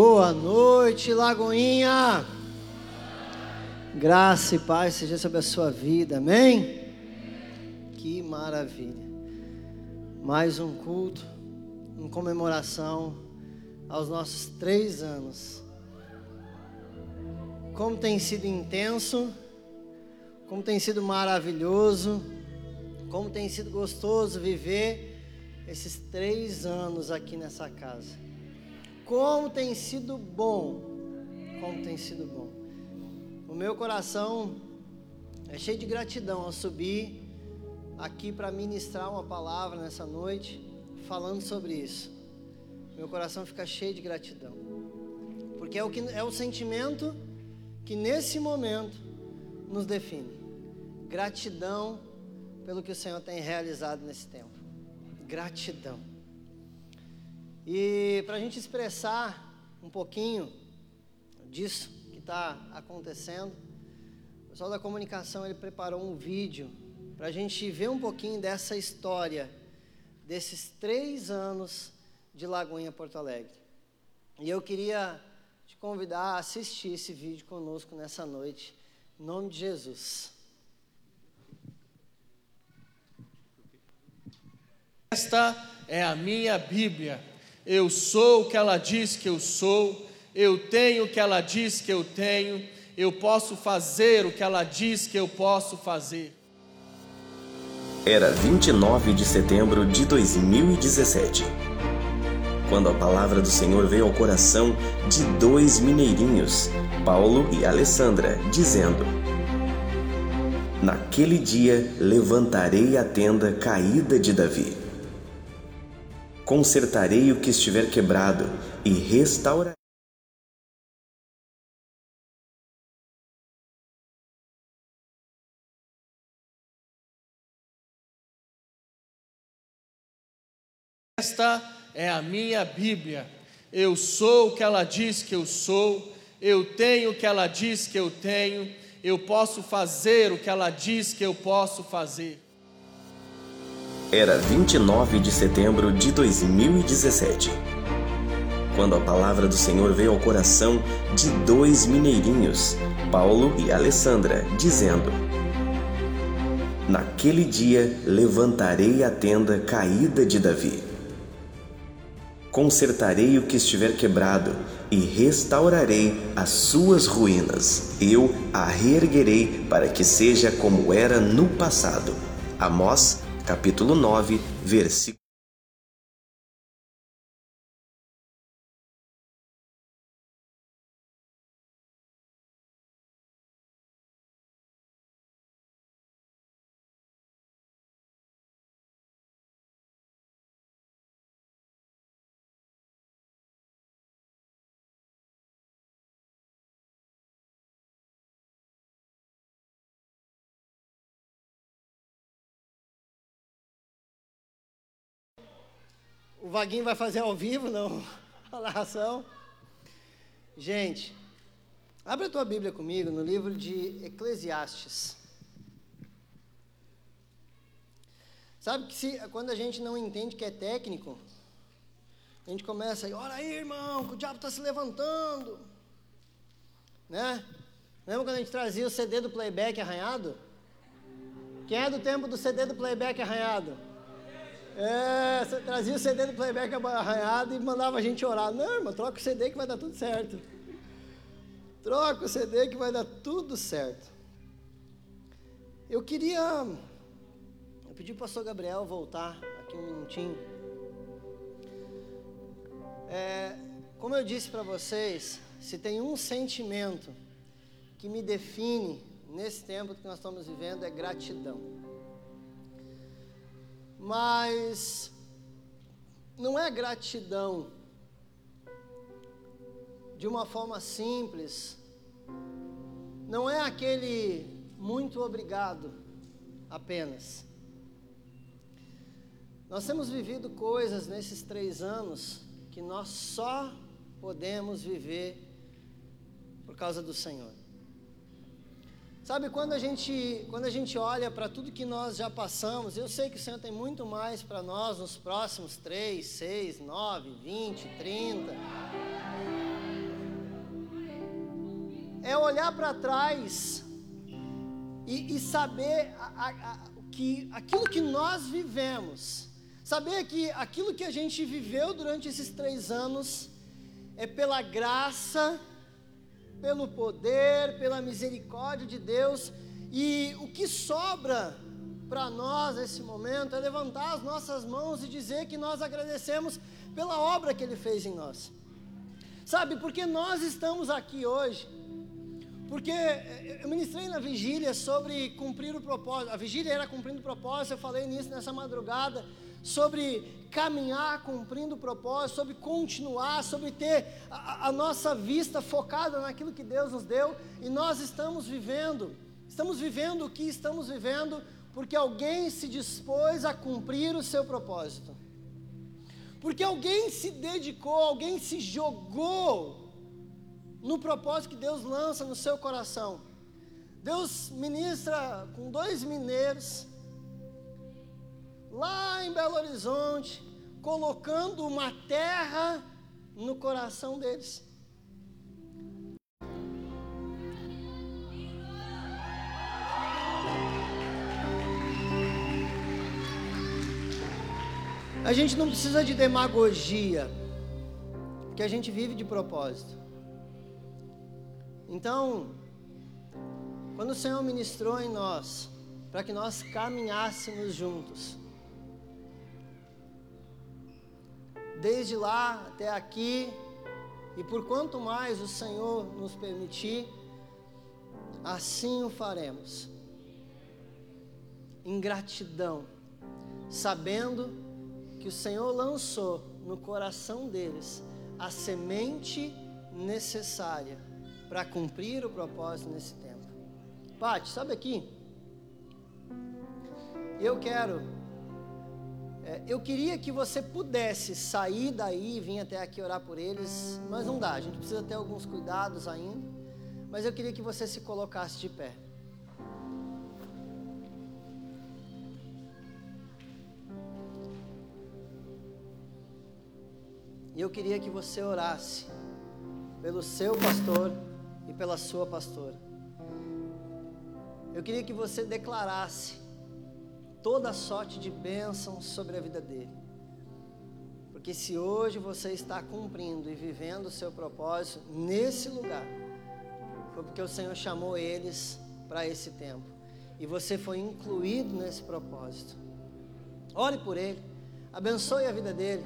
Boa noite, Lagoinha. Graça e paz seja sobre a sua vida, amém? Que maravilha. Mais um culto em comemoração aos nossos três anos. Como tem sido intenso, como tem sido maravilhoso, como tem sido gostoso viver esses três anos aqui nessa casa. Como tem sido bom, como tem sido bom. O meu coração é cheio de gratidão ao subir aqui para ministrar uma palavra nessa noite, falando sobre isso. Meu coração fica cheio de gratidão, porque é o, que, é o sentimento que nesse momento nos define. Gratidão pelo que o Senhor tem realizado nesse tempo. Gratidão. E para a gente expressar um pouquinho disso que está acontecendo, o pessoal da comunicação ele preparou um vídeo para a gente ver um pouquinho dessa história desses três anos de Lagoinha Porto Alegre. E eu queria te convidar a assistir esse vídeo conosco nessa noite, em nome de Jesus. Esta é a minha Bíblia eu sou o que ela diz que eu sou, eu tenho o que ela diz que eu tenho, eu posso fazer o que ela diz que eu posso fazer. Era 29 de setembro de 2017. Quando a palavra do Senhor veio ao coração de dois mineirinhos, Paulo e Alessandra, dizendo: Naquele dia levantarei a tenda caída de Davi consertarei o que estiver quebrado e restaurarei. Esta é a minha Bíblia. Eu sou o que ela diz que eu sou, eu tenho o que ela diz que eu tenho, eu posso fazer o que ela diz que eu posso fazer. Era 29 de setembro de 2017. Quando a palavra do Senhor veio ao coração de dois mineirinhos, Paulo e Alessandra, dizendo: Naquele dia levantarei a tenda caída de Davi. Consertarei o que estiver quebrado e restaurarei as suas ruínas. Eu a reerguerei para que seja como era no passado. Amós capítulo 9, versículo O Vaguinho vai fazer ao vivo, não? A narração. Gente, abre a tua Bíblia comigo no livro de Eclesiastes. Sabe que se, quando a gente não entende que é técnico, a gente começa aí, olha aí, irmão, que o diabo está se levantando. Né? Lembra quando a gente trazia o CD do playback arranhado? Quem é do tempo do CD do playback arranhado? É, você trazia o CD do playback arranhado e mandava a gente orar. Não, irmão, troca o CD que vai dar tudo certo. Troca o CD que vai dar tudo certo. Eu queria. Eu pedi para o pastor Gabriel voltar aqui um minutinho. É, como eu disse para vocês, se tem um sentimento que me define nesse tempo que nós estamos vivendo é gratidão mas não é gratidão de uma forma simples, não é aquele muito obrigado apenas. Nós temos vivido coisas nesses três anos que nós só podemos viver por causa do Senhor. Sabe, quando a gente, quando a gente olha para tudo que nós já passamos, eu sei que o Senhor tem muito mais para nós nos próximos 3, 6, 9, 20, 30. é olhar para trás e, e saber a, a, que aquilo que nós vivemos, saber que aquilo que a gente viveu durante esses três anos é pela graça, pelo poder, pela misericórdia de Deus, e o que sobra para nós nesse momento é levantar as nossas mãos e dizer que nós agradecemos pela obra que Ele fez em nós. Sabe, porque nós estamos aqui hoje, porque eh, eu ministrei na vigília sobre cumprir o propósito. A vigília era cumprindo o propósito, eu falei nisso nessa madrugada, sobre caminhar cumprindo o propósito, sobre continuar, sobre ter a, a nossa vista focada naquilo que Deus nos deu, e nós estamos vivendo, estamos vivendo o que estamos vivendo, porque alguém se dispôs a cumprir o seu propósito. Porque alguém se dedicou, alguém se jogou no propósito que Deus lança no seu coração. Deus ministra com dois mineiros, lá em Belo Horizonte, colocando uma terra no coração deles. A gente não precisa de demagogia, porque a gente vive de propósito. Então, quando o Senhor ministrou em nós, para que nós caminhássemos juntos, desde lá até aqui, e por quanto mais o Senhor nos permitir, assim o faremos. Em gratidão, sabendo que o Senhor lançou no coração deles a semente necessária para cumprir o propósito nesse tempo. Pati, sabe aqui? Eu quero, é, eu queria que você pudesse sair daí e vir até aqui orar por eles, mas não dá, a gente precisa ter alguns cuidados ainda. Mas eu queria que você se colocasse de pé. E eu queria que você orasse pelo seu pastor e pela sua pastora. Eu queria que você declarasse toda sorte de bênção sobre a vida dele. Porque se hoje você está cumprindo e vivendo o seu propósito nesse lugar, foi porque o Senhor chamou eles para esse tempo. E você foi incluído nesse propósito. Ore por ele, abençoe a vida dele.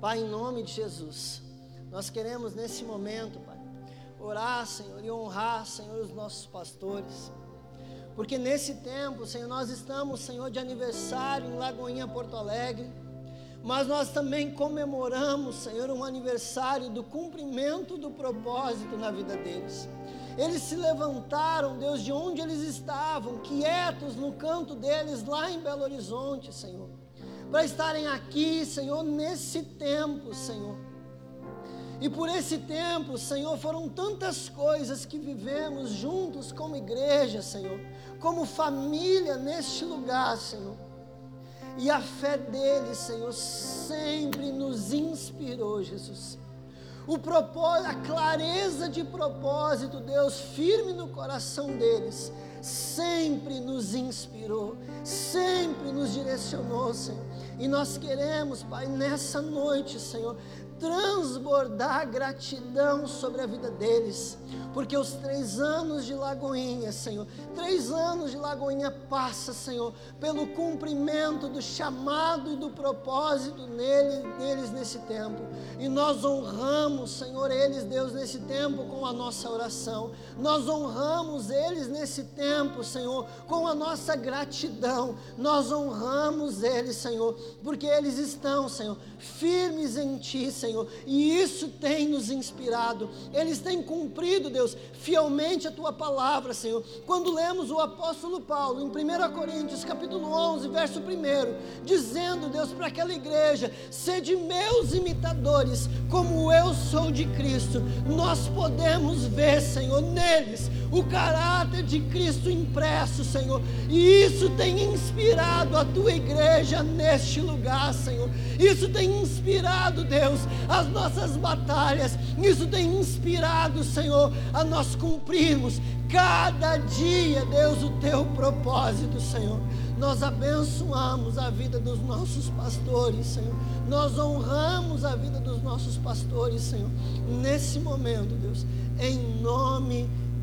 Pai, em nome de Jesus, nós queremos nesse momento, orar, Senhor, e honrar, Senhor, os nossos pastores. Porque nesse tempo, Senhor, nós estamos, Senhor, de aniversário em Lagoinha, Porto Alegre. Mas nós também comemoramos, Senhor, um aniversário do cumprimento do propósito na vida deles. Eles se levantaram, Deus, de onde eles estavam, quietos no canto deles, lá em Belo Horizonte, Senhor, para estarem aqui, Senhor, nesse tempo, Senhor e por esse tempo, Senhor, foram tantas coisas que vivemos juntos como igreja, Senhor, como família neste lugar, Senhor. E a fé deles, Senhor, sempre nos inspirou, Jesus. O propósito, a clareza de propósito, Deus, firme no coração deles, sempre nos inspirou, sempre nos direcionou, Senhor. E nós queremos, Pai, nessa noite, Senhor, transbordar gratidão sobre a vida deles, porque os três anos de Lagoinha, Senhor, três anos de Lagoinha passa, Senhor, pelo cumprimento do chamado e do propósito nele, neles nesse tempo, e nós honramos, Senhor, eles, Deus, nesse tempo com a nossa oração, nós honramos eles nesse tempo, Senhor, com a nossa gratidão, nós honramos eles, Senhor, porque eles estão, Senhor, firmes em Ti, Senhor, e isso tem nos inspirado. Eles têm cumprido, Deus, fielmente a Tua palavra, Senhor. Quando lemos o apóstolo Paulo em 1 Coríntios, capítulo 11, verso 1, dizendo, Deus, para aquela igreja: sede meus imitadores, como eu sou de Cristo. Nós podemos ver, Senhor, neles o caráter de Cristo impresso, Senhor, e isso tem inspirado a tua igreja neste lugar, Senhor. Isso tem inspirado, Deus, as nossas batalhas. Isso tem inspirado, Senhor, a nós cumprirmos cada dia, Deus, o teu propósito, Senhor. Nós abençoamos a vida dos nossos pastores, Senhor. Nós honramos a vida dos nossos pastores, Senhor. Nesse momento, Deus, em nome de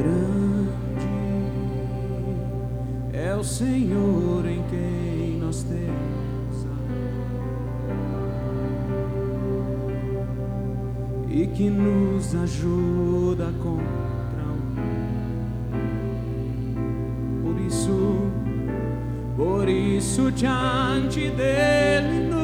Grande. É o Senhor em quem nós temos e que nos ajuda contra o Por isso, por isso diante dele nos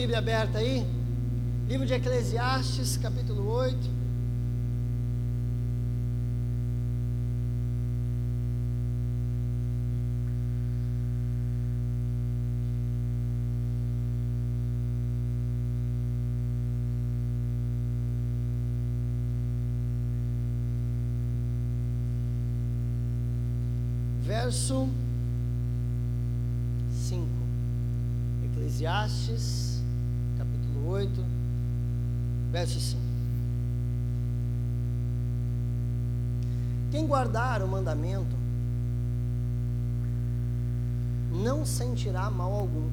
Bíblia aberta aí? Livro de Eclesiastes, capítulo 8. Verso 5. Eclesiastes, 8, verso 5. Quem guardar o mandamento não sentirá mal algum,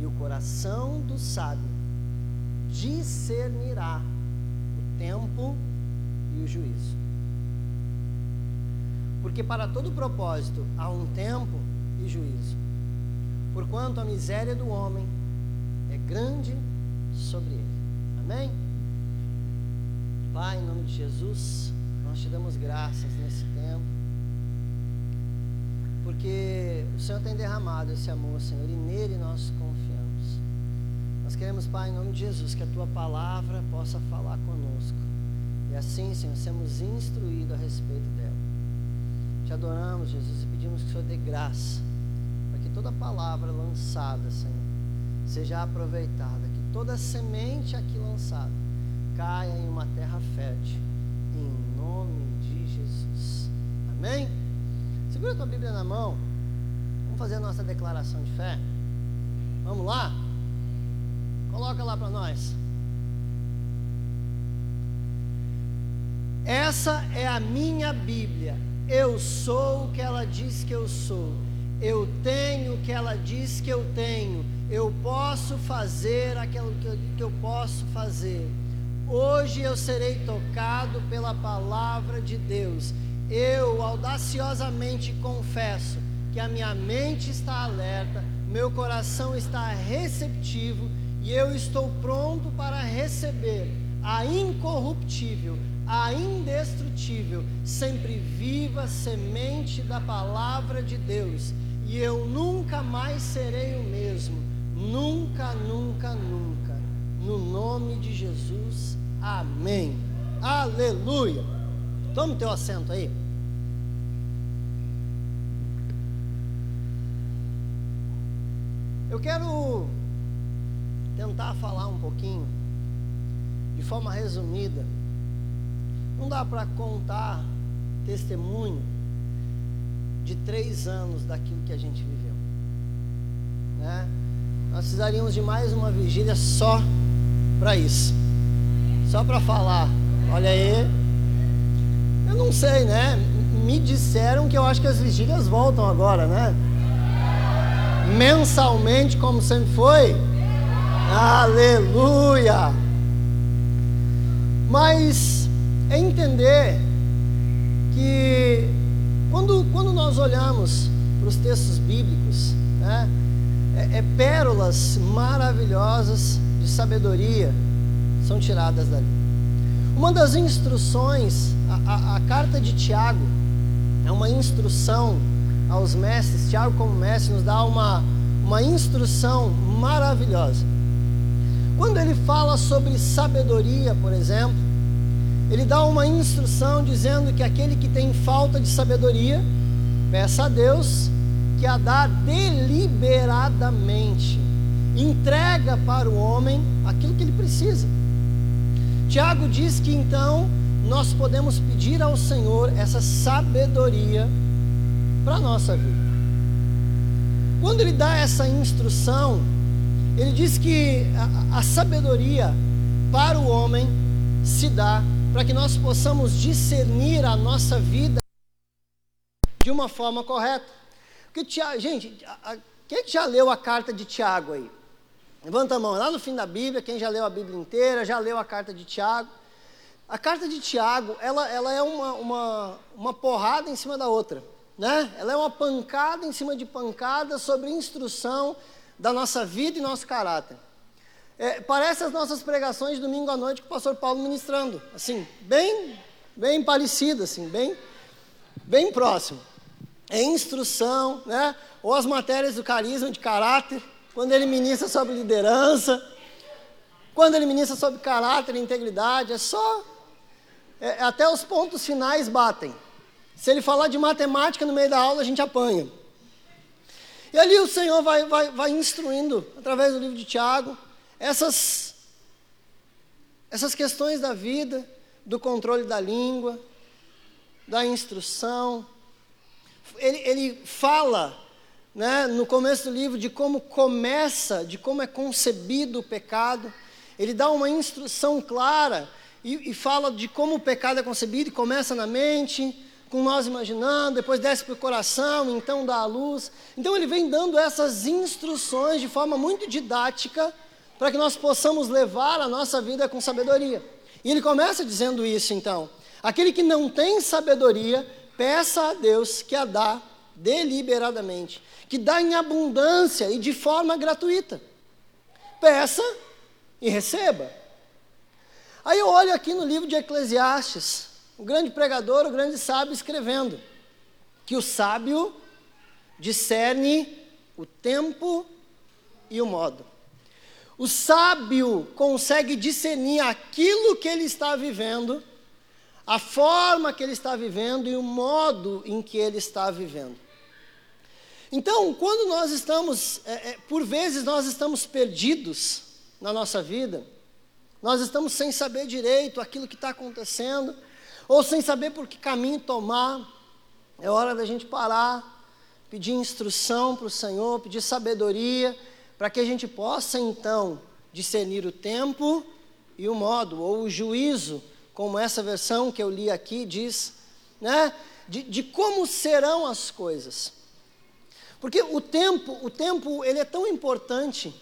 e o coração do sábio discernirá o tempo e o juízo. Porque para todo propósito há um tempo e juízo. Porquanto a miséria do homem é grande sobre ele. Amém? Pai, em nome de Jesus, nós te damos graças nesse tempo, porque o Senhor tem derramado esse amor, Senhor, e nele nós confiamos. Nós queremos, Pai, em nome de Jesus, que a tua palavra possa falar conosco. E assim, Senhor, sermos instruídos a respeito dela. Te adoramos, Jesus, e pedimos que o Senhor dê graça para que toda palavra lançada, Senhor, seja aproveitada, toda semente aqui lançada caia em uma terra fértil, em nome de Jesus. Amém? Segura a tua Bíblia na mão. Vamos fazer a nossa declaração de fé. Vamos lá? Coloca lá para nós. Essa é a minha Bíblia. Eu sou o que ela diz que eu sou. Eu tenho o que ela diz que eu tenho. Eu posso fazer aquilo que eu, posso fazer. Hoje eu serei tocado pela palavra de Deus. Eu audaciosamente confesso que a minha mente está alerta, meu coração está receptivo e eu estou pronto para receber a incorruptível, a indestrutível, sempre viva semente da palavra de Deus. E eu nunca mais serei o mesmo. Nunca, nunca, nunca. No nome de Jesus. Amém. Aleluia. Toma o teu assento aí. Eu quero tentar falar um pouquinho, de forma resumida. Não dá para contar testemunho de três anos daquilo que a gente viveu. Né? Nós precisaríamos de mais uma vigília só para isso. Só para falar, olha aí. Eu não sei, né? Me disseram que eu acho que as vigílias voltam agora, né? Mensalmente, como sempre foi. Aleluia! Mas é entender que quando, quando nós olhamos para os textos bíblicos, né, é, é pérolas maravilhosas de sabedoria são tiradas dali. Uma das instruções, a, a, a carta de Tiago, é uma instrução aos mestres. Tiago, como mestre, nos dá uma, uma instrução maravilhosa. Quando ele fala sobre sabedoria, por exemplo, ele dá uma instrução dizendo que aquele que tem falta de sabedoria, peça a Deus que a dá deliberadamente, entrega para o homem aquilo que ele precisa. Tiago diz que então nós podemos pedir ao Senhor essa sabedoria para a nossa vida. Quando ele dá essa instrução, ele diz que a, a sabedoria para o homem se dá para que nós possamos discernir a nossa vida de uma forma correta. Porque, Tiago, gente, quem já leu a carta de Tiago aí? Levanta a mão, lá no fim da Bíblia, quem já leu a Bíblia inteira, já leu a carta de Tiago. A carta de Tiago, ela, ela é uma, uma, uma porrada em cima da outra. Né? Ela é uma pancada em cima de pancada sobre instrução da nossa vida e nosso caráter. É, parece as nossas pregações domingo à noite com o pastor Paulo ministrando, assim, bem, bem parecido, assim, bem, bem próximo. É instrução, né? Ou as matérias do carisma de caráter, quando ele ministra sobre liderança, quando ele ministra sobre caráter e integridade, é só, é, até os pontos finais batem. Se ele falar de matemática no meio da aula, a gente apanha. E ali o Senhor vai, vai, vai instruindo, através do livro de Tiago, essas, essas questões da vida, do controle da língua, da instrução. Ele, ele fala né, no começo do livro de como começa, de como é concebido o pecado. Ele dá uma instrução clara e, e fala de como o pecado é concebido, e começa na mente, com nós imaginando, depois desce para o coração, então dá a luz. Então ele vem dando essas instruções de forma muito didática para que nós possamos levar a nossa vida com sabedoria. E ele começa dizendo isso então: aquele que não tem sabedoria, peça a Deus que a dá deliberadamente, que dá em abundância e de forma gratuita. Peça e receba. Aí eu olho aqui no livro de Eclesiastes, o grande pregador, o grande sábio, escrevendo que o sábio discerne o tempo e o modo. O sábio consegue discernir aquilo que ele está vivendo, a forma que ele está vivendo e o modo em que ele está vivendo. Então, quando nós estamos, é, é, por vezes nós estamos perdidos na nossa vida, nós estamos sem saber direito aquilo que está acontecendo, ou sem saber por que caminho tomar, é hora da gente parar, pedir instrução para o Senhor, pedir sabedoria, para que a gente possa então discernir o tempo e o modo, ou o juízo, como essa versão que eu li aqui diz, né? De, de como serão as coisas. Porque o tempo, o tempo, ele é tão importante.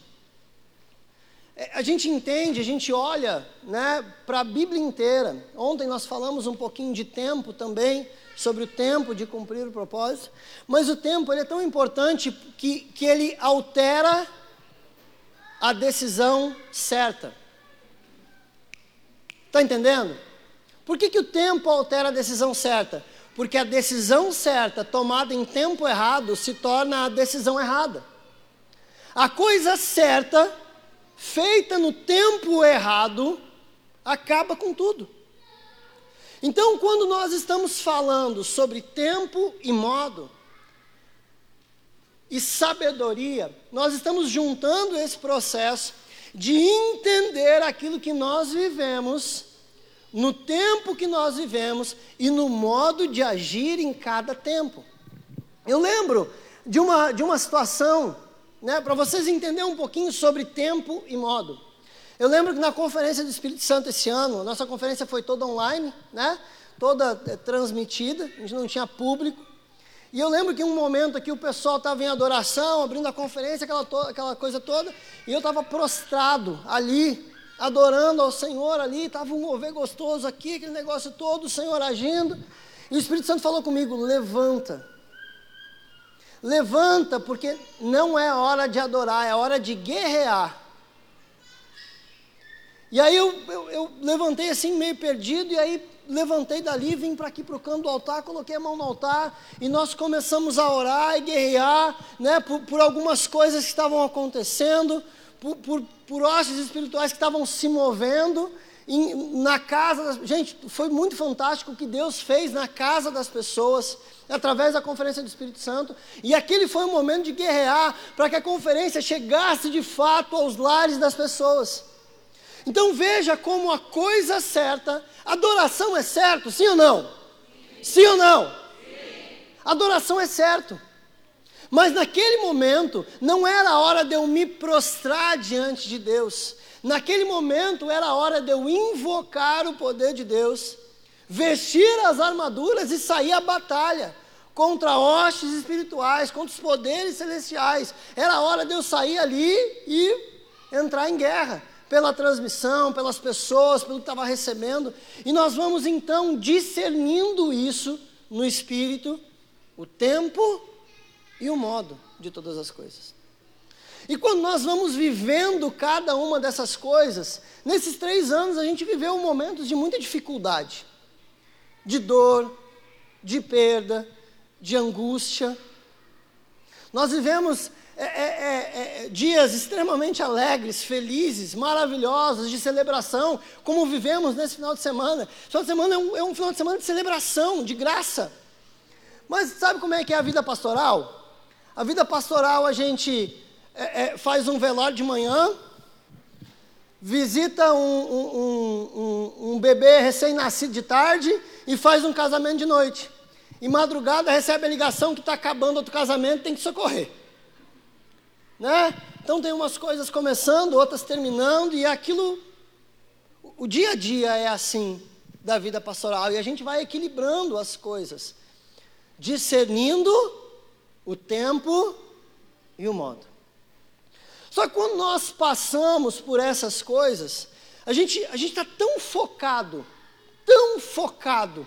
É, a gente entende, a gente olha né, para a Bíblia inteira. Ontem nós falamos um pouquinho de tempo também, sobre o tempo de cumprir o propósito. Mas o tempo ele é tão importante que, que ele altera a decisão certa. Está entendendo? Por que, que o tempo altera a decisão certa? Porque a decisão certa, tomada em tempo errado, se torna a decisão errada. A coisa certa, feita no tempo errado, acaba com tudo. Então, quando nós estamos falando sobre tempo e modo, e sabedoria, nós estamos juntando esse processo de entender aquilo que nós vivemos, no tempo que nós vivemos e no modo de agir em cada tempo. Eu lembro de uma, de uma situação, né, para vocês entenderem um pouquinho sobre tempo e modo. Eu lembro que na conferência do Espírito Santo esse ano, nossa conferência foi toda online, né, toda é, transmitida, a gente não tinha público. E eu lembro que um momento aqui o pessoal estava em adoração, abrindo a conferência, aquela, to aquela coisa toda, e eu estava prostrado ali, adorando ao Senhor ali, estava um mover gostoso aqui, aquele negócio todo, o Senhor agindo. E o Espírito Santo falou comigo: levanta. Levanta, porque não é hora de adorar, é hora de guerrear. E aí eu, eu, eu levantei assim, meio perdido, e aí levantei dali, vim para aqui para o canto do altar, coloquei a mão no altar e nós começamos a orar e guerrear né, por, por algumas coisas que estavam acontecendo, por, por, por hostes espirituais que estavam se movendo. Em, na casa, das, gente, foi muito fantástico o que Deus fez na casa das pessoas, através da conferência do Espírito Santo, e aquele foi um momento de guerrear para que a conferência chegasse de fato aos lares das pessoas. Então veja como a coisa certa, adoração é certo, sim ou não? Sim, sim ou não? Sim. Adoração é certo. Mas naquele momento não era a hora de eu me prostrar diante de Deus. Naquele momento era a hora de eu invocar o poder de Deus, vestir as armaduras e sair à batalha contra hostes espirituais, contra os poderes celestiais. Era a hora de eu sair ali e entrar em guerra pela transmissão, pelas pessoas, pelo que estava recebendo. E nós vamos então discernindo isso no espírito, o tempo e o modo de todas as coisas. E quando nós vamos vivendo cada uma dessas coisas, nesses três anos a gente viveu momentos de muita dificuldade, de dor, de perda, de angústia. Nós vivemos é, é, é, é, dias extremamente alegres, felizes, maravilhosos, de celebração, como vivemos nesse final de semana. Esse final de semana é um, é um final de semana de celebração, de graça. Mas sabe como é que é a vida pastoral? A vida pastoral a gente é, é, faz um velório de manhã, visita um, um, um, um bebê recém-nascido de tarde e faz um casamento de noite. E madrugada recebe a ligação que está acabando outro casamento, tem que socorrer né? Então tem umas coisas começando, outras terminando, e aquilo. O dia a dia é assim da vida pastoral, e a gente vai equilibrando as coisas, discernindo o tempo e o modo. Só que quando nós passamos por essas coisas, a gente a está tão focado, tão focado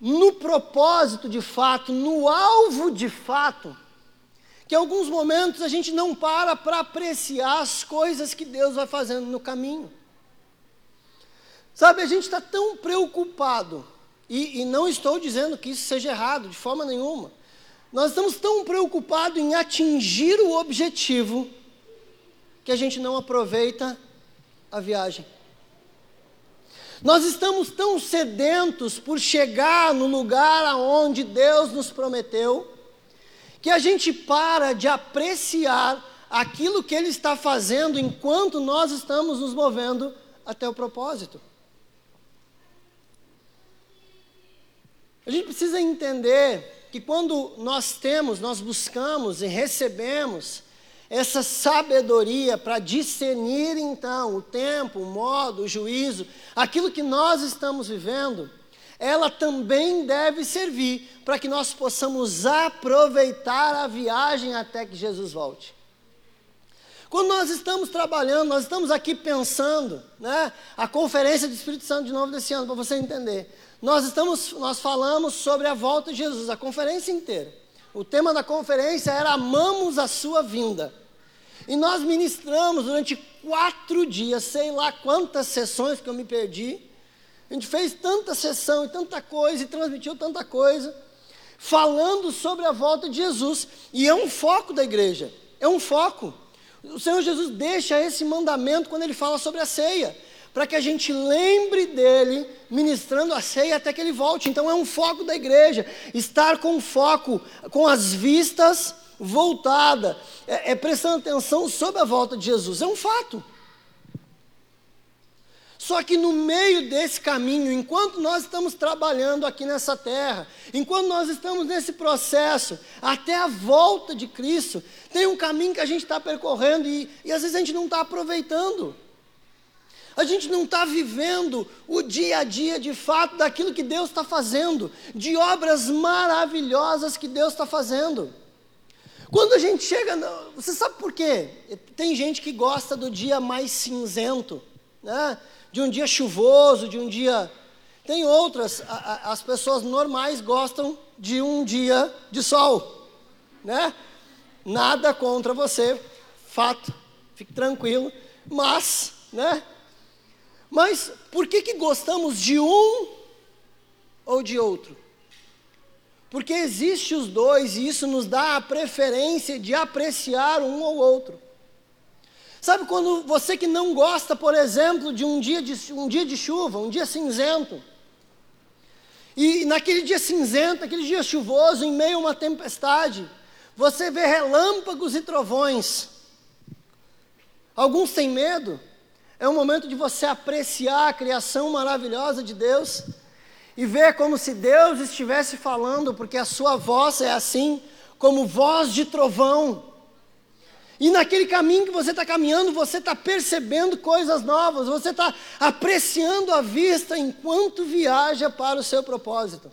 no propósito de fato, no alvo de fato, que alguns momentos a gente não para para apreciar as coisas que Deus vai fazendo no caminho. Sabe, a gente está tão preocupado, e, e não estou dizendo que isso seja errado, de forma nenhuma. Nós estamos tão preocupados em atingir o objetivo que a gente não aproveita a viagem. Nós estamos tão sedentos por chegar no lugar aonde Deus nos prometeu, que a gente para de apreciar aquilo que Ele está fazendo enquanto nós estamos nos movendo até o propósito. A gente precisa entender que quando nós temos, nós buscamos e recebemos essa sabedoria para discernir então o tempo, o modo, o juízo, aquilo que nós estamos vivendo, ela também deve servir para que nós possamos aproveitar a viagem até que Jesus volte. Quando nós estamos trabalhando, nós estamos aqui pensando, né? A conferência do Espírito Santo de novo desse ano, para você entender. Nós estamos, nós falamos sobre a volta de Jesus, a conferência inteira. O tema da conferência era Amamos a Sua Vinda. E nós ministramos durante quatro dias, sei lá quantas sessões que eu me perdi. A gente fez tanta sessão e tanta coisa, e transmitiu tanta coisa, falando sobre a volta de Jesus. E é um foco da igreja, é um foco. O Senhor Jesus deixa esse mandamento quando ele fala sobre a ceia, para que a gente lembre dele ministrando a ceia até que ele volte. Então é um foco da igreja, estar com foco, com as vistas voltada, é, é prestando atenção sobre a volta de Jesus, é um fato. Só que no meio desse caminho, enquanto nós estamos trabalhando aqui nessa terra, enquanto nós estamos nesse processo, até a volta de Cristo, tem um caminho que a gente está percorrendo e, e às vezes a gente não está aproveitando. A gente não está vivendo o dia a dia de fato daquilo que Deus está fazendo, de obras maravilhosas que Deus está fazendo. Quando a gente chega, você sabe por quê? Tem gente que gosta do dia mais cinzento, né? De um dia chuvoso, de um dia. Tem outras, a, a, as pessoas normais gostam de um dia de sol, né? Nada contra você, fato, fique tranquilo, mas, né? Mas por que que gostamos de um ou de outro? Porque existe os dois e isso nos dá a preferência de apreciar um ou outro. Sabe quando você que não gosta, por exemplo, de um dia de, um dia de chuva, um dia cinzento, e naquele dia cinzento, aquele dia chuvoso, em meio a uma tempestade, você vê relâmpagos e trovões. Alguns têm medo. É um momento de você apreciar a criação maravilhosa de Deus e ver como se Deus estivesse falando, porque a sua voz é assim, como voz de trovão. E naquele caminho que você está caminhando, você está percebendo coisas novas, você está apreciando a vista enquanto viaja para o seu propósito.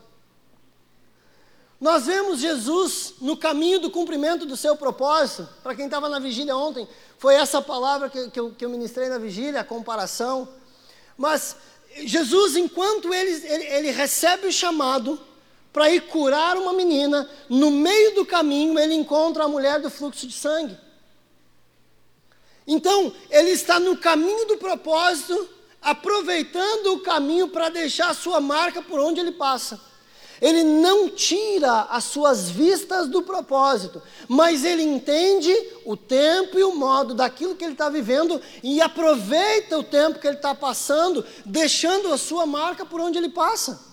Nós vemos Jesus no caminho do cumprimento do seu propósito. Para quem estava na vigília ontem, foi essa palavra que, que, eu, que eu ministrei na vigília, a comparação. Mas Jesus, enquanto ele, ele, ele recebe o chamado para ir curar uma menina, no meio do caminho ele encontra a mulher do fluxo de sangue. Então, ele está no caminho do propósito, aproveitando o caminho para deixar a sua marca por onde ele passa. Ele não tira as suas vistas do propósito, mas ele entende o tempo e o modo daquilo que ele está vivendo e aproveita o tempo que ele está passando, deixando a sua marca por onde ele passa.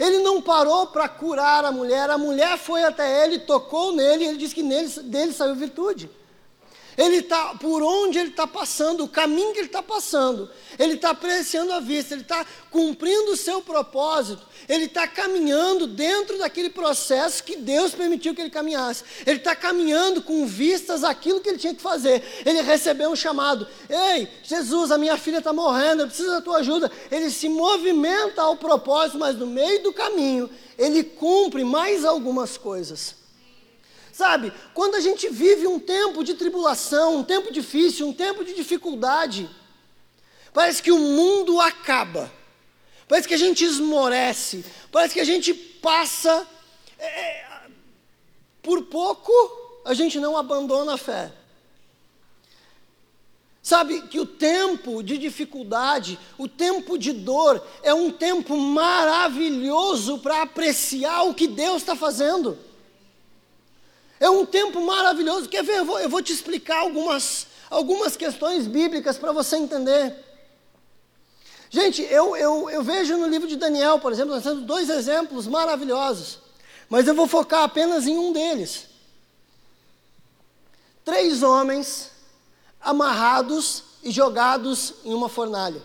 Ele não parou para curar a mulher, a mulher foi até ele, tocou nele, e ele disse que nele, dele saiu virtude. Ele está, por onde ele está passando, o caminho que ele está passando, ele está apreciando a vista, ele está cumprindo o seu propósito, ele está caminhando dentro daquele processo que Deus permitiu que ele caminhasse. Ele está caminhando com vistas àquilo que ele tinha que fazer. Ele recebeu um chamado: Ei, Jesus, a minha filha está morrendo, eu preciso da tua ajuda. Ele se movimenta ao propósito, mas no meio do caminho, ele cumpre mais algumas coisas. Sabe, quando a gente vive um tempo de tribulação, um tempo difícil, um tempo de dificuldade, parece que o mundo acaba, parece que a gente esmorece, parece que a gente passa. É, por pouco a gente não abandona a fé. Sabe que o tempo de dificuldade, o tempo de dor, é um tempo maravilhoso para apreciar o que Deus está fazendo. É um tempo maravilhoso. Quer ver? Eu vou, eu vou te explicar algumas, algumas questões bíblicas para você entender. Gente, eu, eu, eu vejo no livro de Daniel, por exemplo, nós temos dois exemplos maravilhosos. Mas eu vou focar apenas em um deles. Três homens amarrados e jogados em uma fornalha.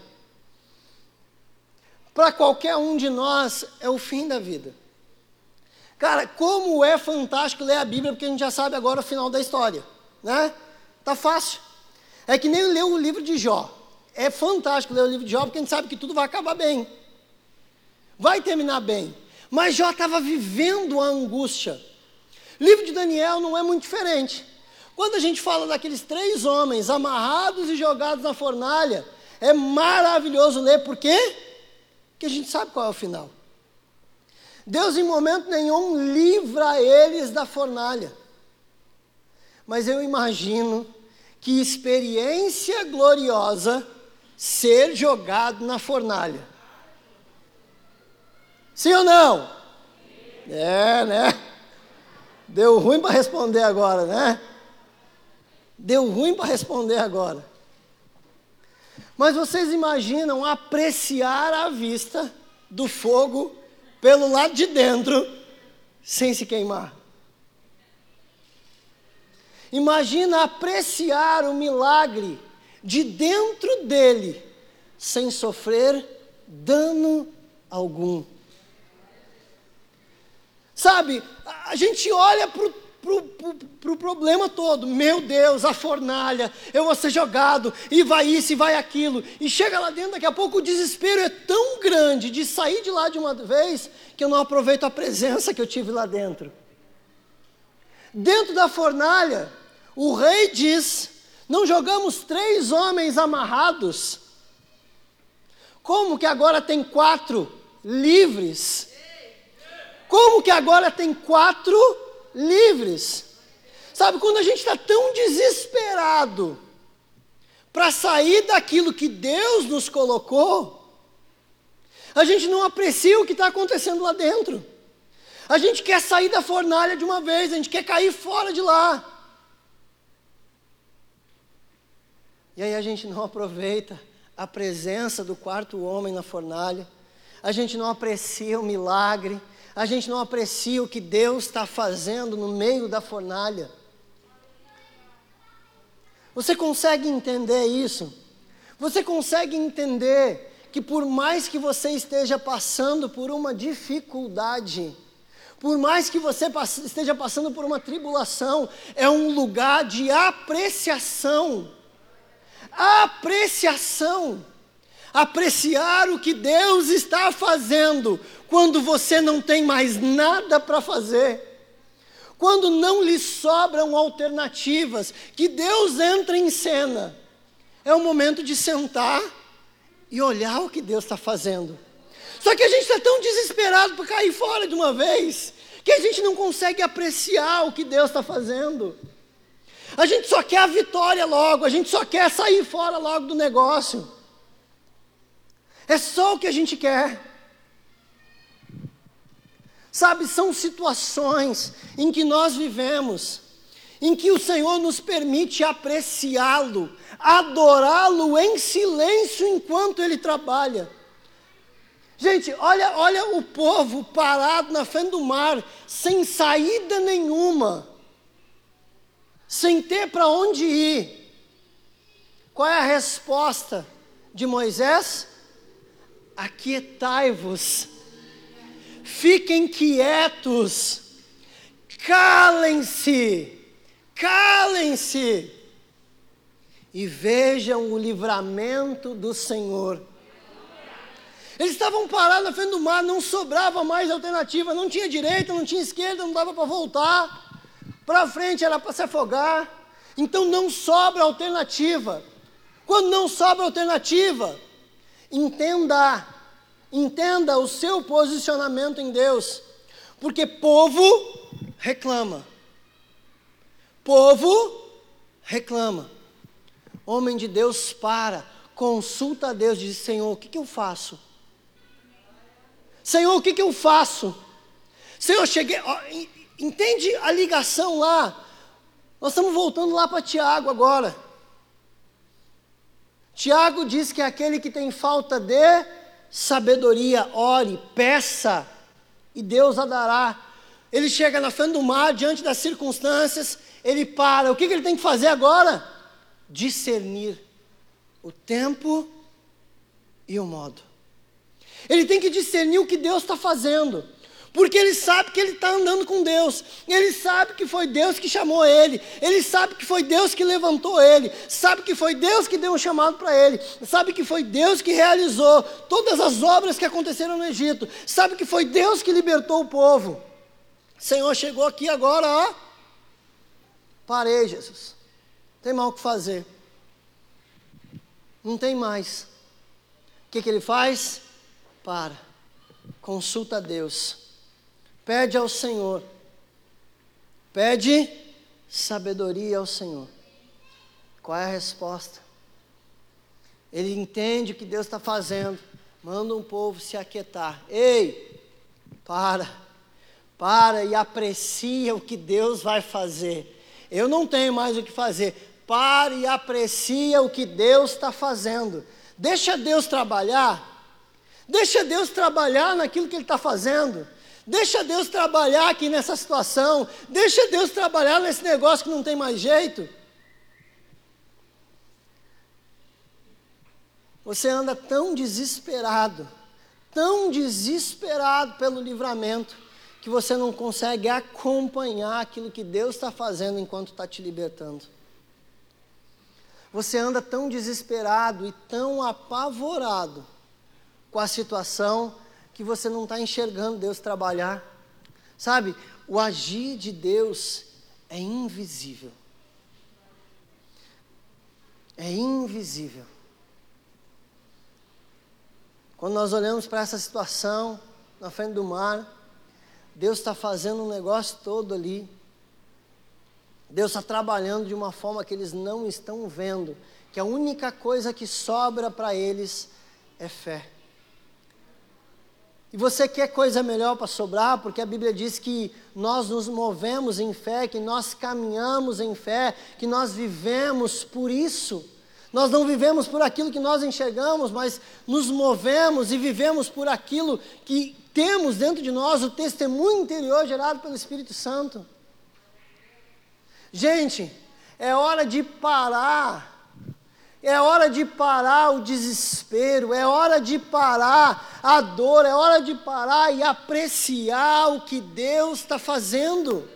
Para qualquer um de nós é o fim da vida. Cara, como é fantástico ler a Bíblia, porque a gente já sabe agora o final da história, né? Tá fácil. É que nem ler o livro de Jó. É fantástico ler o livro de Jó, porque a gente sabe que tudo vai acabar bem. Vai terminar bem. Mas Jó estava vivendo a angústia. Livro de Daniel não é muito diferente. Quando a gente fala daqueles três homens amarrados e jogados na fornalha, é maravilhoso ler, por quê? Porque a gente sabe qual é o final. Deus, em momento nenhum, livra eles da fornalha. Mas eu imagino que experiência gloriosa ser jogado na fornalha. Sim ou não? É, né? Deu ruim para responder agora, né? Deu ruim para responder agora. Mas vocês imaginam apreciar a vista do fogo pelo lado de dentro sem se queimar? Imagina apreciar o milagre de dentro dele sem sofrer dano algum. Sabe, a gente olha para o pro, pro, pro problema todo. Meu Deus, a fornalha, eu vou ser jogado, e vai isso, e vai aquilo. E chega lá dentro, daqui a pouco o desespero é tão grande de sair de lá de uma vez, que eu não aproveito a presença que eu tive lá dentro. Dentro da fornalha, o rei diz: Não jogamos três homens amarrados? Como que agora tem quatro livres? Como que agora tem quatro livres. Sabe, quando a gente está tão desesperado para sair daquilo que Deus nos colocou, a gente não aprecia o que está acontecendo lá dentro. A gente quer sair da fornalha de uma vez, a gente quer cair fora de lá. E aí a gente não aproveita a presença do quarto homem na fornalha, a gente não aprecia o milagre, a gente não aprecia o que Deus está fazendo no meio da fornalha. Você consegue entender isso? Você consegue entender que por mais que você esteja passando por uma dificuldade, por mais que você esteja passando por uma tribulação, é um lugar de apreciação. Apreciação. Apreciar o que Deus está fazendo, quando você não tem mais nada para fazer, quando não lhe sobram alternativas, que Deus entra em cena, é o momento de sentar e olhar o que Deus está fazendo. Só que a gente está tão desesperado para cair fora de uma vez, que a gente não consegue apreciar o que Deus está fazendo. A gente só quer a vitória logo, a gente só quer sair fora logo do negócio. É só o que a gente quer. Sabe, são situações em que nós vivemos, em que o Senhor nos permite apreciá-lo, adorá-lo em silêncio enquanto ele trabalha. Gente, olha, olha o povo parado na frente do mar, sem saída nenhuma, sem ter para onde ir. Qual é a resposta de Moisés? Aquietai-vos fiquem quietos, calem-se, calem-se e vejam o livramento do Senhor. Eles estavam parados na frente do mar, não sobrava mais alternativa, não tinha direita, não tinha esquerda, não dava para voltar. Para frente era para se afogar. Então não sobra alternativa. Quando não sobra alternativa, entenda Entenda o seu posicionamento em Deus, porque povo reclama. Povo reclama. Homem de Deus para, consulta a Deus, diz: Senhor, o que, que eu faço? Senhor, o que, que eu faço? Senhor, cheguei. Ó, entende a ligação lá? Nós estamos voltando lá para Tiago agora. Tiago diz que é aquele que tem falta de sabedoria, ore, peça, e Deus a dará. Ele chega na frente do mar, diante das circunstâncias, ele para. O que, que ele tem que fazer agora? Discernir o tempo e o modo. Ele tem que discernir o que Deus está fazendo. Porque ele sabe que ele está andando com Deus, ele sabe que foi Deus que chamou ele, ele sabe que foi Deus que levantou ele, sabe que foi Deus que deu um chamado para ele, sabe que foi Deus que realizou todas as obras que aconteceram no Egito, sabe que foi Deus que libertou o povo. O Senhor chegou aqui agora, ó. Parei, Jesus. Tem mal o que fazer. Não tem mais. O que, que ele faz? Para. Consulta a Deus Pede ao Senhor. Pede sabedoria ao Senhor. Qual é a resposta? Ele entende o que Deus está fazendo. Manda um povo se aquietar. Ei, para, para e aprecia o que Deus vai fazer. Eu não tenho mais o que fazer. Pare e aprecia o que Deus está fazendo. Deixa Deus trabalhar. Deixa Deus trabalhar naquilo que Ele está fazendo. Deixa Deus trabalhar aqui nessa situação. Deixa Deus trabalhar nesse negócio que não tem mais jeito. Você anda tão desesperado, tão desesperado pelo livramento, que você não consegue acompanhar aquilo que Deus está fazendo enquanto está te libertando. Você anda tão desesperado e tão apavorado com a situação que você não está enxergando Deus trabalhar. Sabe, o agir de Deus é invisível. É invisível. Quando nós olhamos para essa situação na frente do mar, Deus está fazendo um negócio todo ali. Deus está trabalhando de uma forma que eles não estão vendo, que a única coisa que sobra para eles é fé. E você quer coisa melhor para sobrar, porque a Bíblia diz que nós nos movemos em fé, que nós caminhamos em fé, que nós vivemos por isso. Nós não vivemos por aquilo que nós enxergamos, mas nos movemos e vivemos por aquilo que temos dentro de nós, o testemunho interior gerado pelo Espírito Santo. Gente, é hora de parar é hora de parar o desespero, é hora de parar a dor, é hora de parar e apreciar o que Deus está fazendo.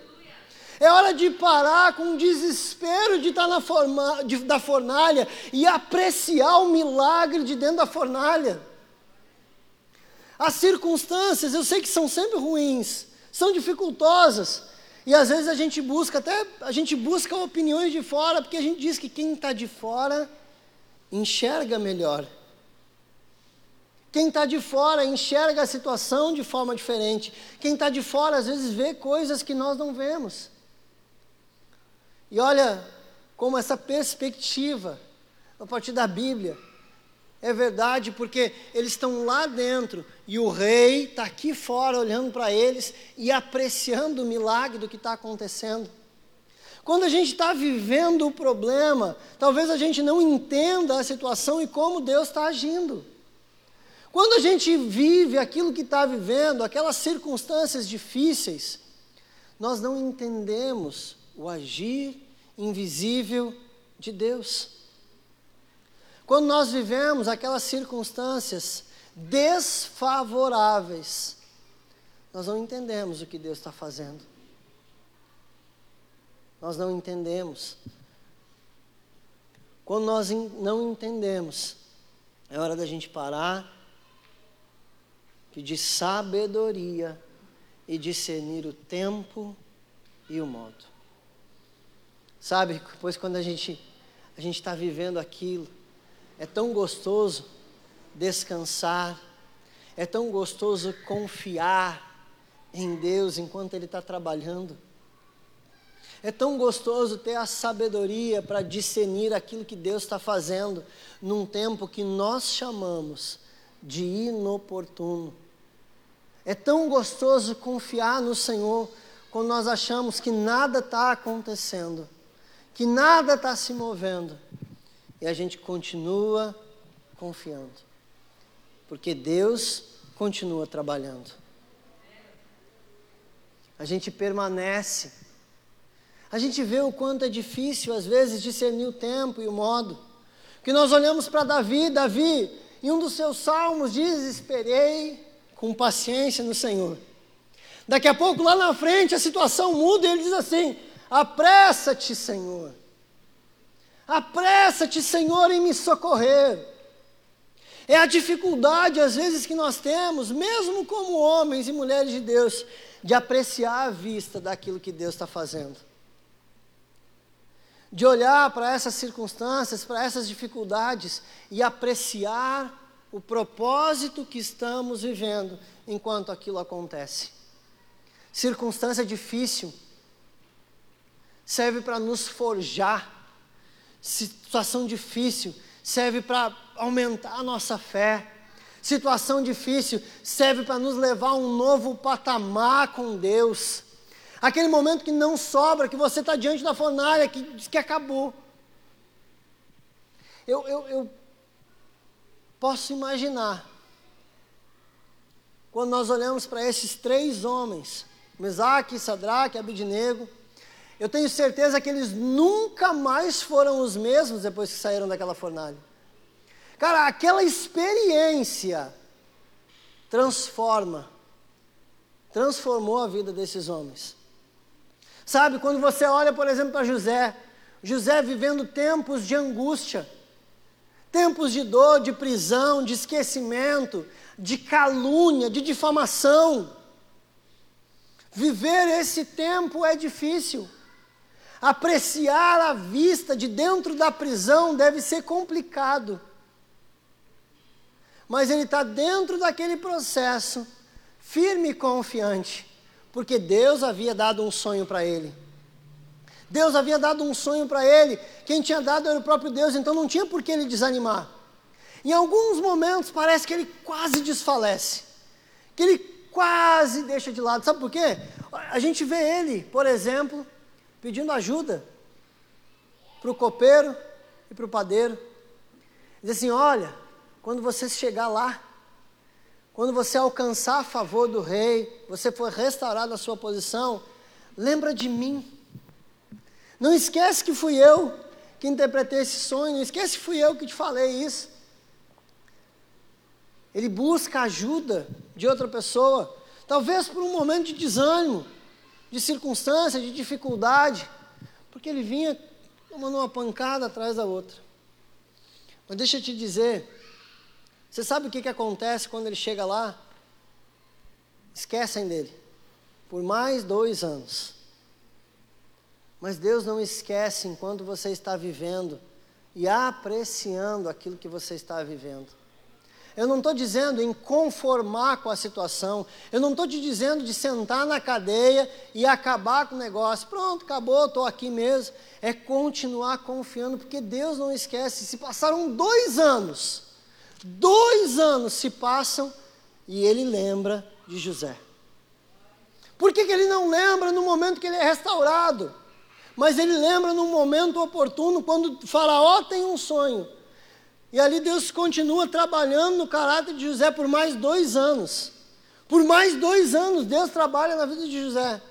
É hora de parar com o desespero de estar na forma, de, da fornalha e apreciar o milagre de dentro da fornalha. As circunstâncias, eu sei que são sempre ruins, são dificultosas, e às vezes a gente busca, até a gente busca opiniões de fora, porque a gente diz que quem está de fora enxerga melhor. Quem está de fora enxerga a situação de forma diferente. Quem está de fora às vezes vê coisas que nós não vemos. E olha como essa perspectiva, a partir da Bíblia, é verdade porque eles estão lá dentro e o rei está aqui fora olhando para eles e apreciando o milagre do que está acontecendo. Quando a gente está vivendo o problema, talvez a gente não entenda a situação e como Deus está agindo. Quando a gente vive aquilo que está vivendo, aquelas circunstâncias difíceis, nós não entendemos o agir invisível de Deus. Quando nós vivemos aquelas circunstâncias desfavoráveis, nós não entendemos o que Deus está fazendo nós não entendemos. Quando nós não entendemos, é hora da gente parar, pedir sabedoria e discernir o tempo e o modo. Sabe, pois quando a gente a gente está vivendo aquilo, é tão gostoso descansar, é tão gostoso confiar em Deus enquanto Ele está trabalhando. É tão gostoso ter a sabedoria para discernir aquilo que Deus está fazendo num tempo que nós chamamos de inoportuno. É tão gostoso confiar no Senhor quando nós achamos que nada está acontecendo, que nada está se movendo, e a gente continua confiando, porque Deus continua trabalhando. A gente permanece a gente vê o quanto é difícil, às vezes, discernir o tempo e o modo. Que nós olhamos para Davi, Davi, em um dos seus salmos, diz: Esperei com paciência no Senhor. Daqui a pouco, lá na frente, a situação muda e ele diz assim: Apressa-te, Senhor. Apressa-te, Senhor, em me socorrer. É a dificuldade, às vezes, que nós temos, mesmo como homens e mulheres de Deus, de apreciar a vista daquilo que Deus está fazendo de olhar para essas circunstâncias, para essas dificuldades e apreciar o propósito que estamos vivendo enquanto aquilo acontece. Circunstância difícil serve para nos forjar. Situação difícil serve para aumentar a nossa fé. Situação difícil serve para nos levar a um novo patamar com Deus. Aquele momento que não sobra, que você está diante da fornalha, que diz que acabou. Eu, eu, eu posso imaginar, quando nós olhamos para esses três homens, Mesaque, Sadraque Abidnego, eu tenho certeza que eles nunca mais foram os mesmos depois que saíram daquela fornalha. Cara, aquela experiência transforma, transformou a vida desses homens. Sabe, quando você olha, por exemplo, para José, José vivendo tempos de angústia, tempos de dor, de prisão, de esquecimento, de calúnia, de difamação. Viver esse tempo é difícil. Apreciar a vista de dentro da prisão deve ser complicado. Mas ele está dentro daquele processo, firme e confiante porque Deus havia dado um sonho para ele. Deus havia dado um sonho para ele, quem tinha dado era o próprio Deus, então não tinha por que ele desanimar. Em alguns momentos parece que ele quase desfalece, que ele quase deixa de lado. Sabe por quê? A gente vê ele, por exemplo, pedindo ajuda para o copeiro e para o padeiro. Diz assim: olha, quando você chegar lá, quando você alcançar a favor do rei, você for restaurado a sua posição, lembra de mim. Não esquece que fui eu que interpretei esse sonho, não esquece que fui eu que te falei isso. Ele busca ajuda de outra pessoa, talvez por um momento de desânimo, de circunstância, de dificuldade, porque ele vinha tomando uma pancada atrás da outra. Mas deixa eu te dizer, você sabe o que, que acontece quando ele chega lá? Esquecem dele. Por mais dois anos. Mas Deus não esquece enquanto você está vivendo e apreciando aquilo que você está vivendo. Eu não estou dizendo em conformar com a situação. Eu não estou te dizendo de sentar na cadeia e acabar com o negócio. Pronto, acabou, estou aqui mesmo. É continuar confiando, porque Deus não esquece. Se passaram dois anos, Dois anos se passam e ele lembra de José. Por que, que ele não lembra no momento que ele é restaurado? Mas ele lembra no momento oportuno, quando Faraó tem um sonho. E ali Deus continua trabalhando no caráter de José por mais dois anos. Por mais dois anos, Deus trabalha na vida de José.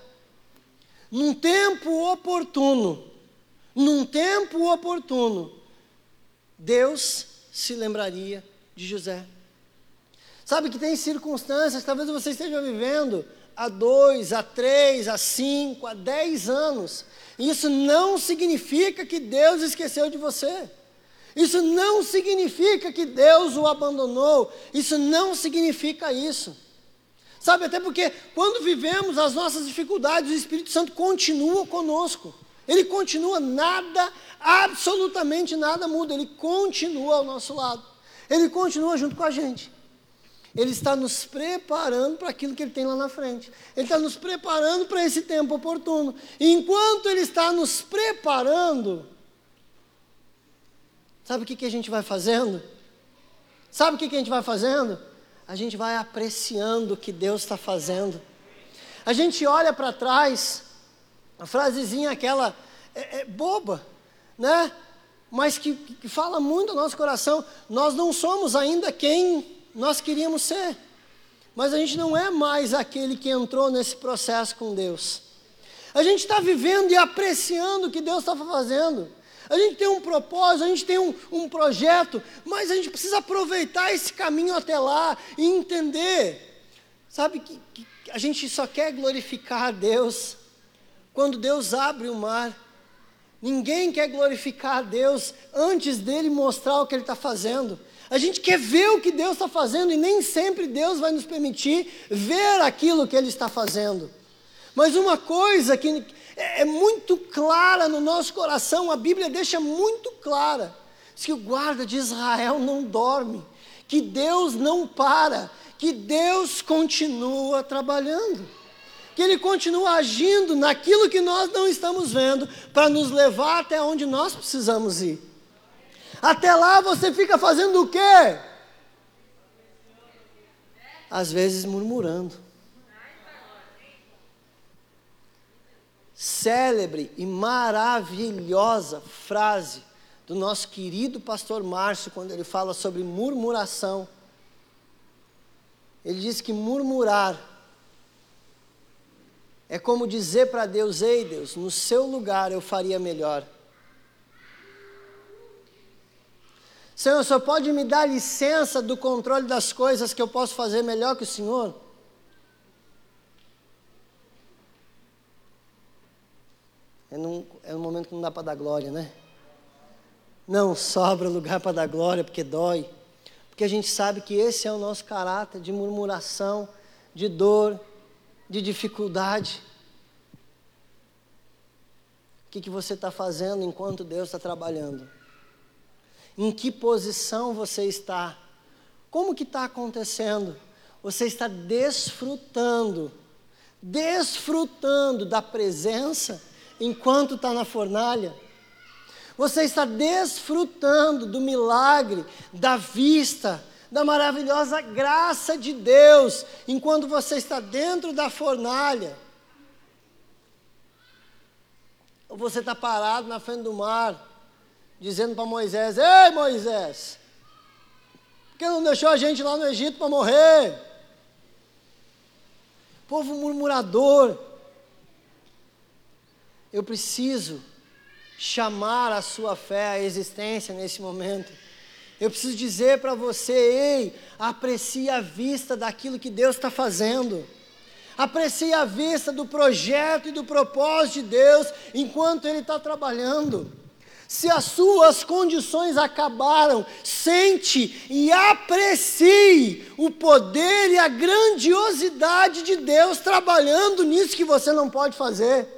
Num tempo oportuno, num tempo oportuno, Deus se lembraria de José. Sabe que tem circunstâncias, talvez você esteja vivendo há dois, há três, há cinco, há dez anos. Isso não significa que Deus esqueceu de você. Isso não significa que Deus o abandonou. Isso não significa isso. Sabe, até porque quando vivemos as nossas dificuldades, o Espírito Santo continua conosco. Ele continua, nada, absolutamente nada muda. Ele continua ao nosso lado. Ele continua junto com a gente. Ele está nos preparando para aquilo que Ele tem lá na frente. Ele está nos preparando para esse tempo oportuno. E enquanto Ele está nos preparando, sabe o que, que a gente vai fazendo? Sabe o que, que a gente vai fazendo? A gente vai apreciando o que Deus está fazendo. A gente olha para trás, a frasezinha aquela é, é boba, né? Mas que, que fala muito ao nosso coração. Nós não somos ainda quem nós queríamos ser. Mas a gente não é mais aquele que entrou nesse processo com Deus. A gente está vivendo e apreciando o que Deus está fazendo. A gente tem um propósito, a gente tem um, um, projeto, mas a gente precisa aproveitar esse caminho até lá e entender, sabe, que, que a gente só quer glorificar a Deus quando Deus abre o mar. Ninguém quer glorificar a Deus antes dele mostrar o que ele está fazendo. A gente quer ver o que Deus está fazendo e nem sempre Deus vai nos permitir ver aquilo que Ele está fazendo. Mas uma coisa que é, é muito clara no nosso coração, a Bíblia deixa muito clara, que o guarda de Israel não dorme, que Deus não para, que Deus continua trabalhando, que Ele continua agindo naquilo que nós não estamos vendo, para nos levar até onde nós precisamos ir. Até lá você fica fazendo o quê? Às vezes murmurando. Célebre e maravilhosa frase do nosso querido pastor Márcio, quando ele fala sobre murmuração. Ele diz que murmurar é como dizer para Deus: Ei Deus, no seu lugar eu faria melhor. Senhor, Senhor pode me dar licença do controle das coisas que eu posso fazer melhor que o Senhor? É num, é um momento que não dá para dar glória, né? Não sobra lugar para dar glória, porque dói. Porque a gente sabe que esse é o nosso caráter de murmuração, de dor, de dificuldade. O que, que você está fazendo enquanto Deus está trabalhando? Em que posição você está? Como que está acontecendo? Você está desfrutando, desfrutando da presença enquanto está na fornalha? Você está desfrutando do milagre, da vista, da maravilhosa graça de Deus, enquanto você está dentro da fornalha? Ou você está parado na frente do mar, dizendo para Moisés: Ei Moisés, por que não deixou a gente lá no Egito para morrer? Povo murmurador. Eu preciso chamar a sua fé à existência nesse momento. Eu preciso dizer para você: ei, aprecie a vista daquilo que Deus está fazendo. Aprecie a vista do projeto e do propósito de Deus enquanto Ele está trabalhando. Se as suas condições acabaram, sente e aprecie o poder e a grandiosidade de Deus trabalhando nisso que você não pode fazer.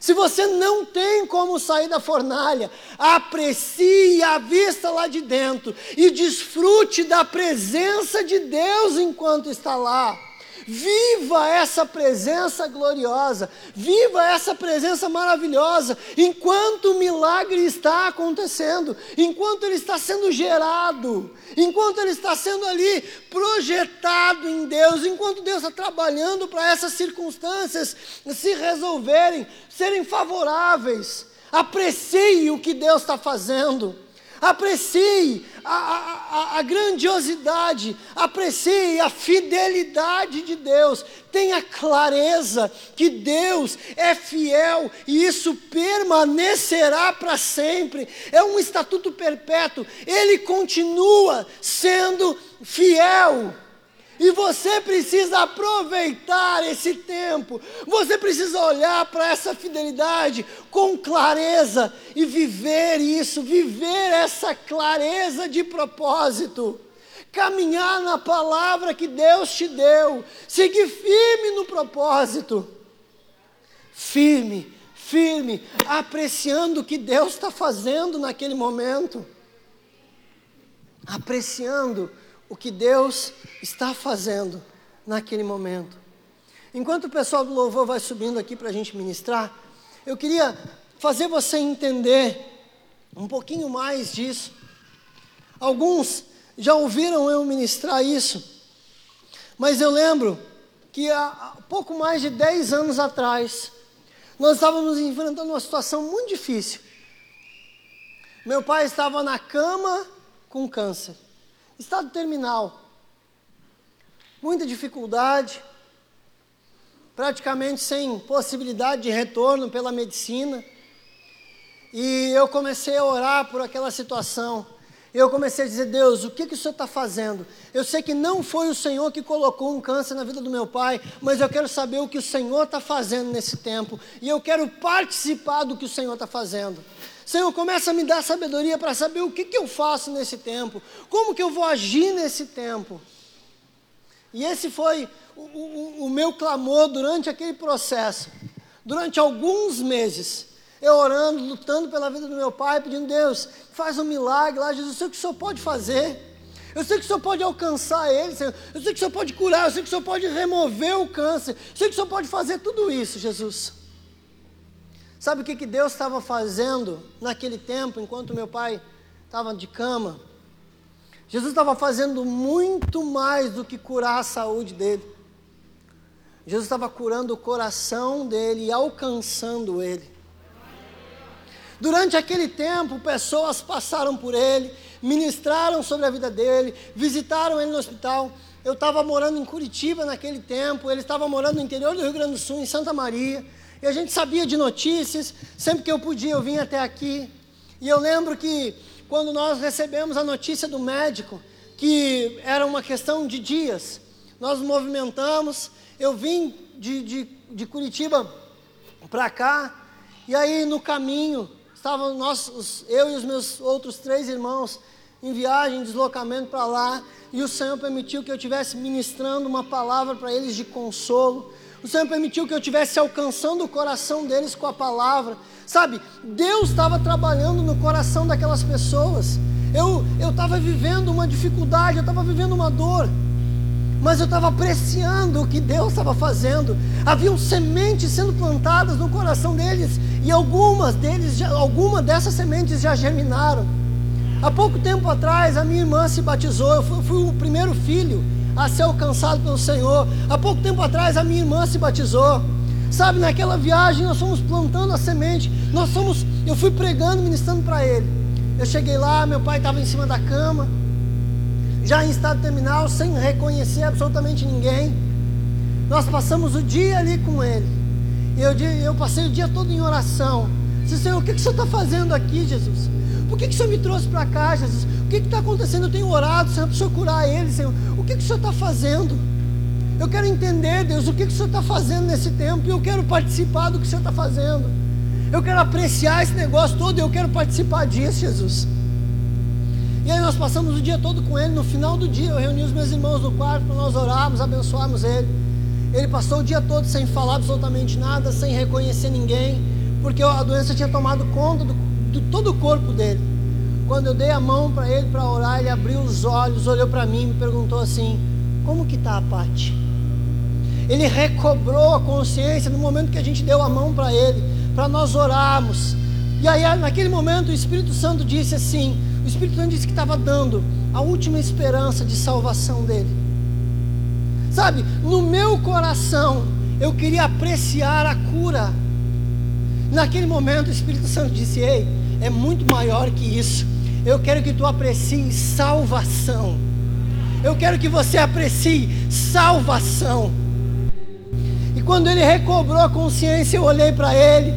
Se você não tem como sair da fornalha, aprecie a vista lá de dentro e desfrute da presença de Deus enquanto está lá. Viva essa presença gloriosa, viva essa presença maravilhosa, enquanto o milagre está acontecendo, enquanto ele está sendo gerado, enquanto ele está sendo ali projetado em Deus, enquanto Deus está trabalhando para essas circunstâncias se resolverem, serem favoráveis. Aprecie o que Deus está fazendo. Aprecie a, a, a, grandiosidade, aprecie a fidelidade de Deus, tenha clareza que Deus é fiel e isso permanecerá para sempre, é um estatuto perpétuo, Ele continua sendo fiel. E você precisa aproveitar esse tempo, você precisa olhar para essa fidelidade com clareza e viver isso, viver essa clareza de propósito. Caminhar na palavra que Deus te deu, seguir firme no propósito, firme, firme, apreciando o que Deus está fazendo naquele momento, apreciando o que Deus está fazendo naquele momento. Enquanto o pessoal do louvor vai subindo aqui para a gente ministrar, eu queria fazer você entender um pouquinho mais disso. Alguns já ouviram eu ministrar isso, mas eu lembro que há pouco mais de 10 anos atrás, nós estávamos enfrentando uma situação muito difícil. Meu pai estava na cama com câncer, estado terminal, muita dificuldade, praticamente sem possibilidade de retorno pela medicina. E eu comecei a orar por aquela situação. Eu comecei a dizer, Deus, o que, que o Senhor está fazendo? Eu sei que não foi o Senhor que colocou um câncer na vida do meu pai, mas eu quero saber o que o Senhor está fazendo nesse tempo. E eu quero participar do que o Senhor está fazendo. Senhor, começa a me dar sabedoria para saber o que, que eu faço nesse tempo, como que eu vou agir nesse tempo. E esse foi o, o, o meu clamor durante aquele processo, durante alguns meses. Eu orando, lutando pela vida do meu pai, pedindo, Deus, faz um milagre lá, Jesus, eu sei o que o Senhor pode fazer. Eu sei que o Senhor pode alcançar ele, Senhor. Eu sei que o Senhor pode curar, eu sei que o Senhor pode remover o câncer. Eu sei que o Senhor pode fazer tudo isso, Jesus. Sabe o que, que Deus estava fazendo naquele tempo, enquanto meu pai estava de cama? Jesus estava fazendo muito mais do que curar a saúde dele. Jesus estava curando o coração dele e alcançando ele. Durante aquele tempo, pessoas passaram por ele, ministraram sobre a vida dele, visitaram ele no hospital. Eu estava morando em Curitiba naquele tempo, ele estava morando no interior do Rio Grande do Sul, em Santa Maria. E a gente sabia de notícias, sempre que eu podia eu vinha até aqui. E eu lembro que quando nós recebemos a notícia do médico, que era uma questão de dias, nós movimentamos, eu vim de, de, de Curitiba para cá, e aí no caminho Estavam nós, eu e os meus outros três irmãos em viagem, deslocamento para lá, e o Senhor permitiu que eu tivesse ministrando uma palavra para eles de consolo. O Senhor permitiu que eu tivesse alcançando o coração deles com a palavra. Sabe, Deus estava trabalhando no coração daquelas pessoas. Eu estava vivendo uma dificuldade, eu estava vivendo uma dor mas eu estava apreciando o que Deus estava fazendo. Haviam sementes sendo plantadas no coração deles e algumas deles, alguma dessas sementes já germinaram. Há pouco tempo atrás a minha irmã se batizou. Eu fui, fui o primeiro filho a ser alcançado pelo Senhor. Há pouco tempo atrás a minha irmã se batizou. Sabe, naquela viagem nós fomos plantando a semente. Nós fomos, eu fui pregando, ministrando para ele. Eu cheguei lá, meu pai estava em cima da cama já em estado terminal, sem reconhecer absolutamente ninguém. Nós passamos o dia ali com ele. E eu, eu passei o dia todo em oração. Disse, Senhor, o que, que o Senhor está fazendo aqui, Jesus? Por que, que o Senhor me trouxe para cá, Jesus? O que está acontecendo? Eu tenho orado, Senhor, para o Senhor curar ele, Senhor. O que, que o Senhor está fazendo? Eu quero entender, Deus, o que, que o Senhor está fazendo nesse tempo. E eu quero participar do que o Senhor está fazendo. Eu quero apreciar esse negócio todo eu quero participar disso, Jesus. E aí nós passamos o dia todo com ele. No final do dia, eu reuni os meus irmãos no quarto para nós orarmos, abençoarmos ele. Ele passou o dia todo sem falar absolutamente nada, sem reconhecer ninguém, porque a doença tinha tomado conta de todo o corpo dele. Quando eu dei a mão para ele para orar, ele abriu os olhos, olhou para mim e me perguntou assim: Como que está a Pati? Ele recobrou a consciência no momento que a gente deu a mão para ele, para nós orarmos. E aí, naquele momento, o Espírito Santo disse assim: o Espírito Santo disse que estava dando a última esperança de salvação dele. Sabe, no meu coração, eu queria apreciar a cura. Naquele momento, o Espírito Santo disse: Ei, é muito maior que isso. Eu quero que tu aprecies salvação. Eu quero que você aprecie salvação. E quando ele recobrou a consciência, eu olhei para ele.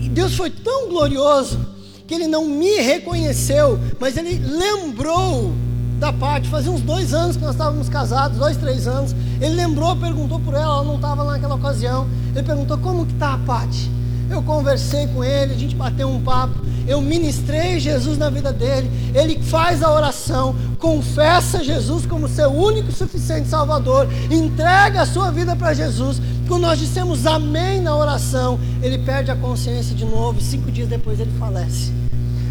E Deus foi tão glorioso que ele não me reconheceu, mas ele lembrou da parte. Fazia uns dois anos que nós estávamos casados, dois, três anos. Ele lembrou, perguntou por ela, ela não estava naquela ocasião. Ele perguntou como que está a parte. Eu conversei com ele, a gente bateu um papo. Eu ministrei Jesus na vida dele. Ele faz a oração, confessa Jesus como seu único e suficiente Salvador, entrega a sua vida para Jesus. Quando nós dissemos amém na oração, ele perde a consciência de novo. Cinco dias depois ele falece.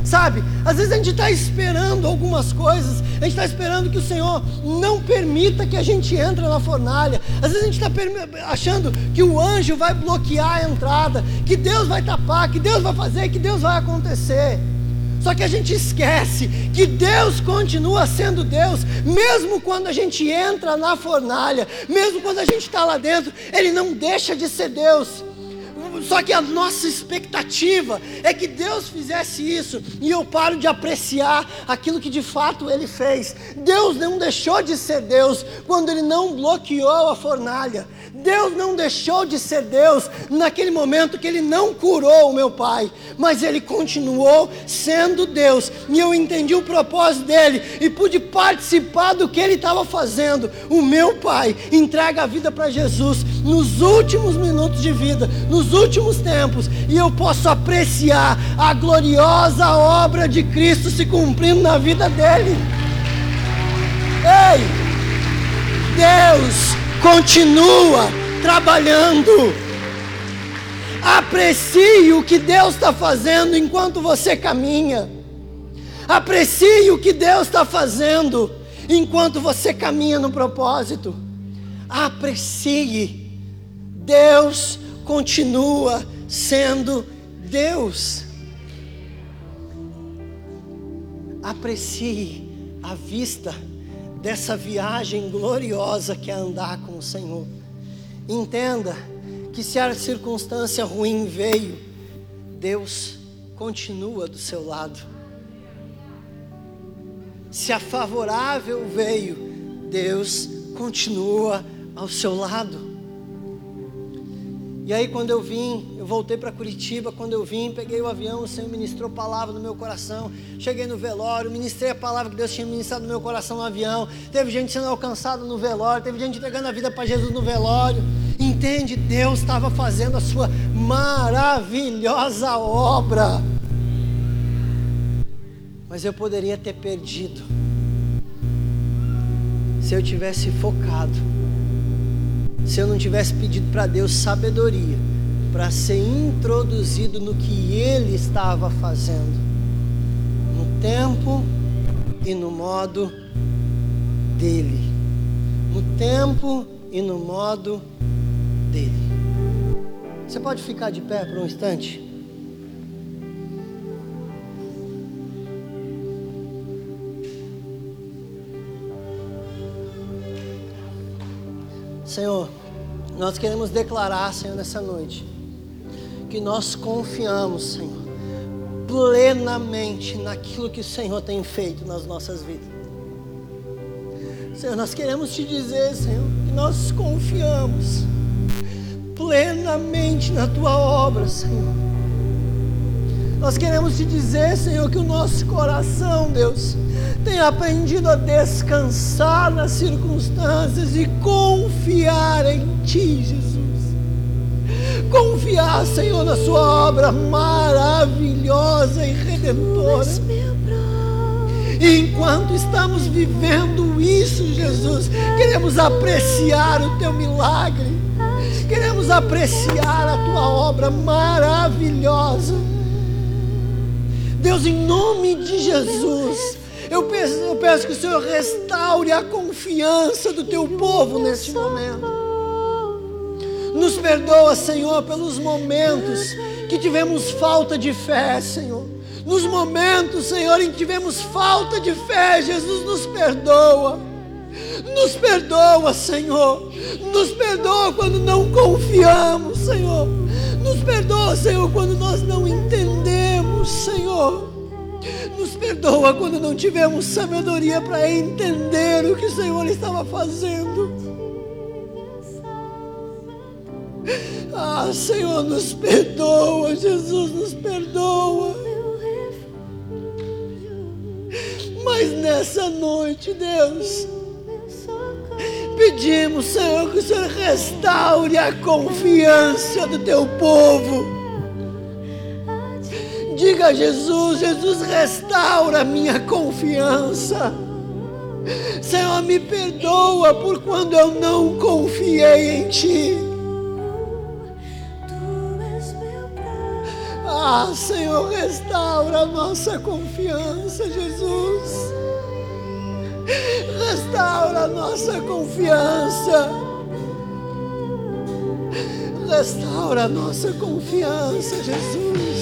Sabe? Às vezes a gente está esperando algumas coisas, a gente está esperando que o Senhor não permita que a gente entre na fornalha. Às vezes a gente está achando que o anjo vai bloquear a entrada, que Deus vai tapar, que Deus vai fazer, que Deus vai acontecer. Só que a gente esquece que Deus continua sendo Deus, mesmo quando a gente entra na fornalha, mesmo quando a gente está lá dentro, Ele não deixa de ser Deus. Só que a nossa expectativa é que Deus fizesse isso e eu paro de apreciar aquilo que de fato Ele fez. Deus não deixou de ser Deus quando Ele não bloqueou a fornalha. Deus não deixou de ser Deus naquele momento que Ele não curou o meu pai, mas Ele continuou sendo Deus. E eu entendi o propósito dele e pude participar do que Ele estava fazendo. O meu pai entrega a vida para Jesus nos últimos minutos de vida, nos últimos tempos, e eu posso apreciar a gloriosa obra de Cristo se cumprindo na vida dele. Ei, Deus continua trabalhando. Aprecie o que Deus está fazendo enquanto você caminha. Aprecie o que Deus está fazendo enquanto você caminha no propósito. Aprecie. Deus continua sendo Deus. Aprecie a vista dessa viagem gloriosa que é andar com o Senhor. Entenda que se a circunstância ruim veio, Deus continua do seu lado. Se a favorável veio, Deus continua ao seu lado. E aí quando eu vim, eu voltei para Curitiba, quando eu vim, peguei o avião, o Senhor ministrou palavra no meu coração. Cheguei no velório, ministrei a palavra que Deus tinha ministrado no meu coração no avião. Teve gente sendo alcançada no velório, teve gente entregando a vida para Jesus no velório. Entende? Deus estava fazendo a sua maravilhosa obra. Mas eu poderia ter perdido se eu tivesse focado se eu não tivesse pedido para Deus sabedoria para ser introduzido no que Ele estava fazendo, no tempo e no modo dele, no tempo e no modo dele. Você pode ficar de pé por um instante? Senhor, nós queremos declarar, Senhor, nessa noite, que nós confiamos, Senhor, plenamente naquilo que o Senhor tem feito nas nossas vidas. Senhor, nós queremos te dizer, Senhor, que nós confiamos plenamente na tua obra, Senhor. Nós queremos te dizer, Senhor, que o nosso coração, Deus, tem aprendido a descansar nas circunstâncias e confiar em Ti, Jesus. Confiar, Senhor, na Sua obra maravilhosa e redentora. E enquanto estamos vivendo isso, Jesus, queremos apreciar o Teu milagre, queremos apreciar a Tua obra maravilhosa. Deus, em nome de Jesus, eu peço, eu peço que o Senhor restaure a confiança do teu povo neste momento. Nos perdoa, Senhor, pelos momentos que tivemos falta de fé, Senhor. Nos momentos, Senhor, em que tivemos falta de fé, Jesus nos perdoa. Nos perdoa, Senhor. Nos perdoa quando não confiamos, Senhor. Nos perdoa, Senhor, quando nós não entendemos, Senhor. Nos perdoa quando não tivemos sabedoria para entender o que o Senhor estava fazendo. Ah, Senhor, nos perdoa, Jesus, nos perdoa. Mas nessa noite, Deus, pedimos, Senhor, que o Senhor restaure a confiança do teu povo. Diga a Jesus: Jesus, restaura minha confiança. Senhor, me perdoa por quando eu não confiei em Ti. Ah, Senhor, restaura a nossa confiança, Jesus. Restaura a nossa confiança. Restaura a nossa confiança, Jesus.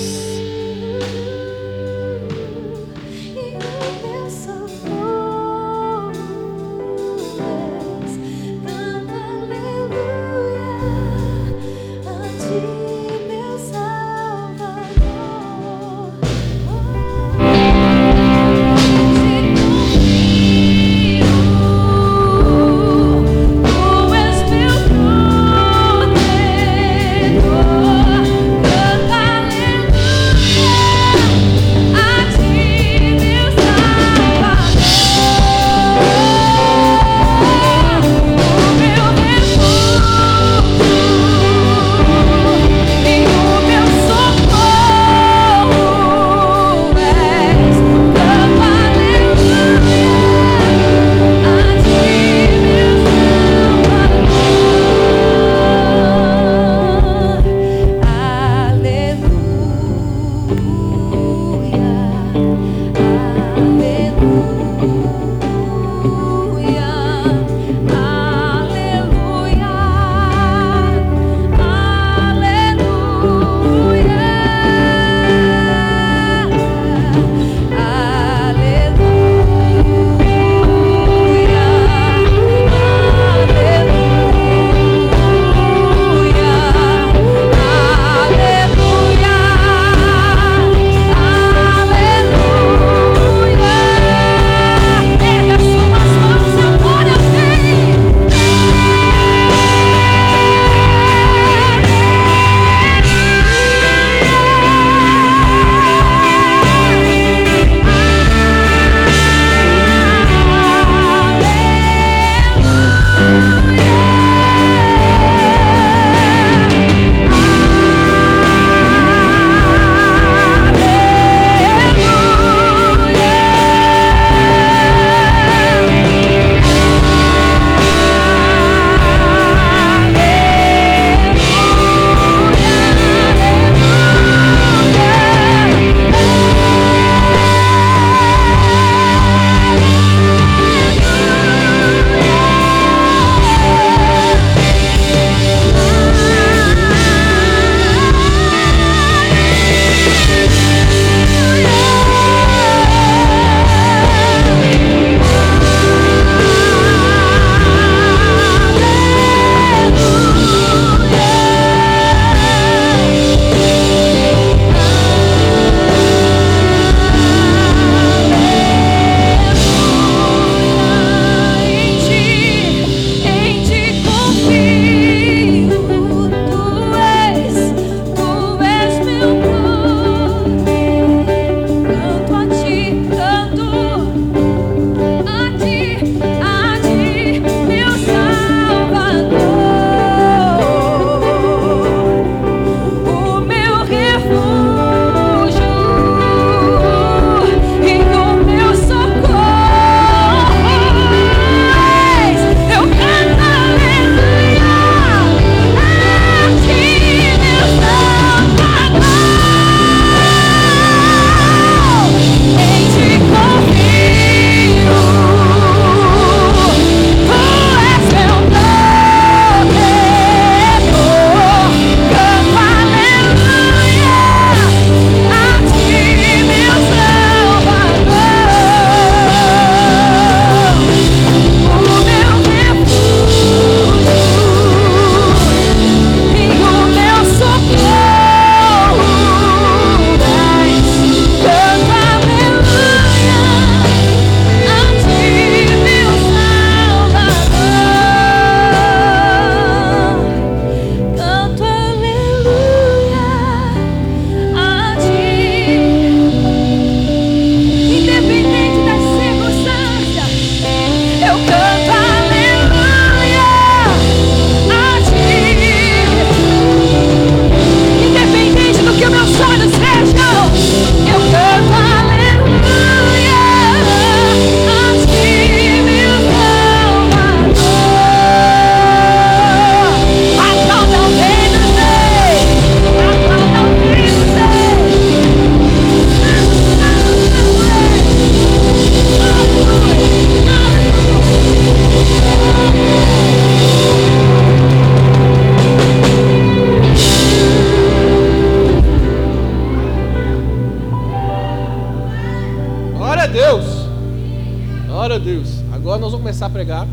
Nós vamos começar a pregar.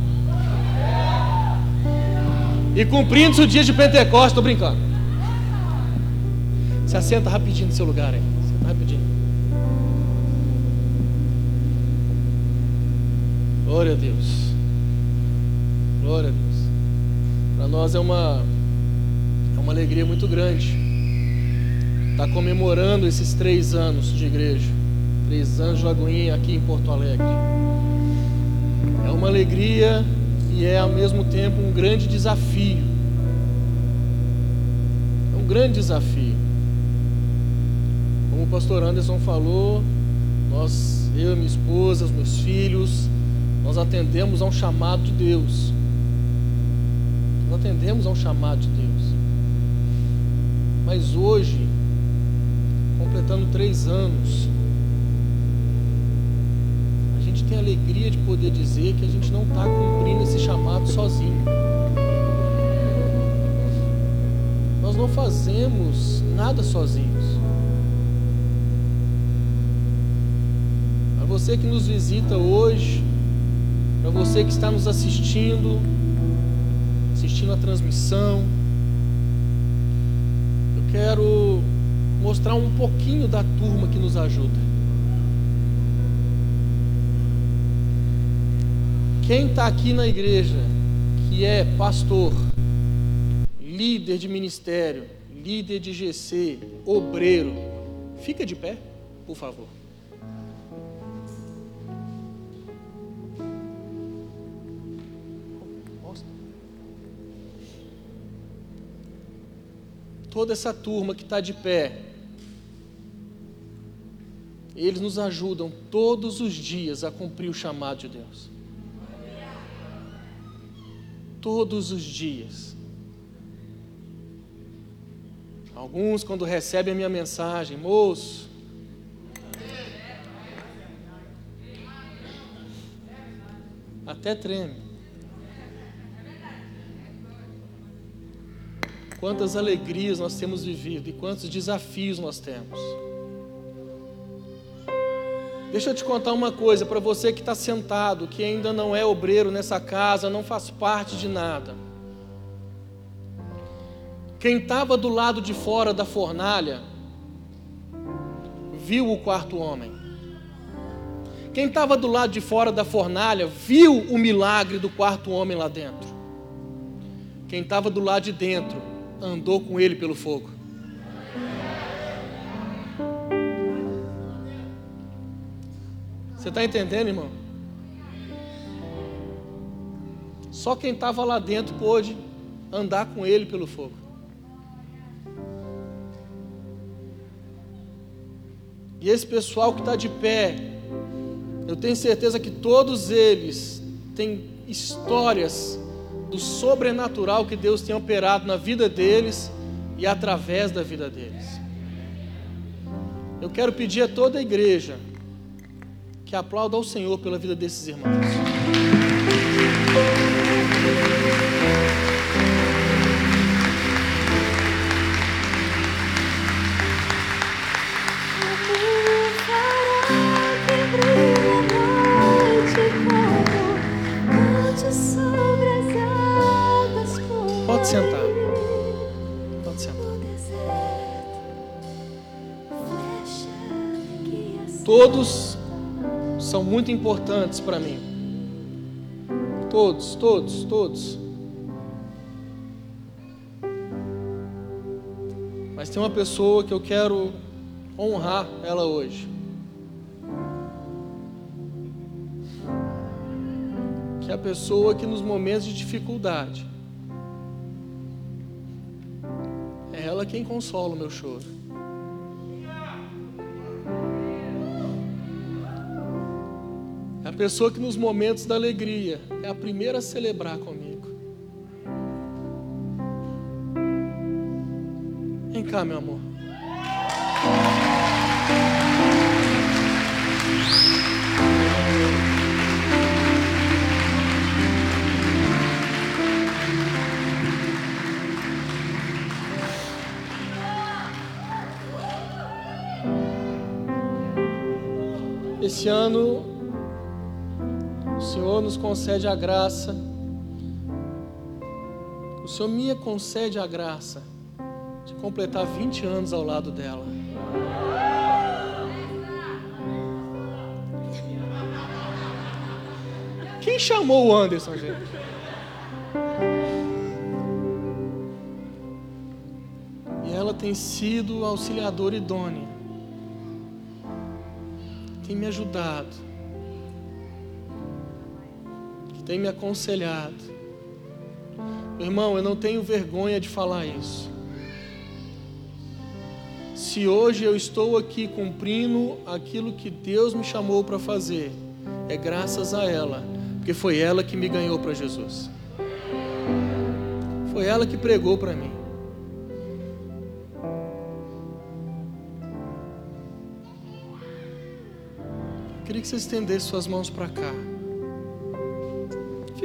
E cumprindo-se o dia de Pentecostes, estou brincando. Se assenta rapidinho no seu lugar aí. Senta rapidinho. Glória a Deus. Glória a Deus. Para nós é uma, é uma alegria muito grande estar comemorando esses três anos de igreja. De Lagoinha aqui em Porto Alegre. É uma alegria e é ao mesmo tempo um grande desafio. É um grande desafio. Como o pastor Anderson falou, nós, eu, minha esposa, os meus filhos, nós atendemos a um chamado de Deus. Nós atendemos a um chamado de Deus. Mas hoje, completando três anos, a alegria de poder dizer que a gente não está cumprindo esse chamado sozinho. Nós não fazemos nada sozinhos. Para você que nos visita hoje, para você que está nos assistindo, assistindo a transmissão, eu quero mostrar um pouquinho da turma que nos ajuda. Quem está aqui na igreja, que é pastor, líder de ministério, líder de GC, obreiro, fica de pé, por favor. Toda essa turma que está de pé, eles nos ajudam todos os dias a cumprir o chamado de Deus. Todos os dias. Alguns, quando recebem a minha mensagem, moço, até treme. Quantas alegrias nós temos vivido e quantos desafios nós temos. Deixa eu te contar uma coisa para você que está sentado, que ainda não é obreiro nessa casa, não faz parte de nada. Quem estava do lado de fora da fornalha viu o quarto homem. Quem estava do lado de fora da fornalha viu o milagre do quarto homem lá dentro. Quem estava do lado de dentro andou com ele pelo fogo. Você está entendendo, irmão? Só quem estava lá dentro pôde andar com ele pelo fogo. E esse pessoal que está de pé, eu tenho certeza que todos eles têm histórias do sobrenatural que Deus tem operado na vida deles e através da vida deles. Eu quero pedir a toda a igreja que aplauda ao Senhor pela vida desses irmãos. Pode sentar. Pode sentar. Todos são muito importantes para mim. Todos, todos, todos. Mas tem uma pessoa que eu quero honrar ela hoje. Que é a pessoa que nos momentos de dificuldade é ela quem consola o meu choro. Pessoa que nos momentos da alegria é a primeira a celebrar comigo. Vem cá, meu amor. Esse ano, Senhor nos concede a graça, o Senhor me concede a graça de completar 20 anos ao lado dela. Quem chamou o Anderson, gente? E ela tem sido auxiliadora idônea. Tem me ajudado. Tem me aconselhado. Meu irmão, eu não tenho vergonha de falar isso. Se hoje eu estou aqui cumprindo aquilo que Deus me chamou para fazer, é graças a ela, porque foi ela que me ganhou para Jesus. Foi ela que pregou para mim. Eu queria que você estendesse suas mãos para cá.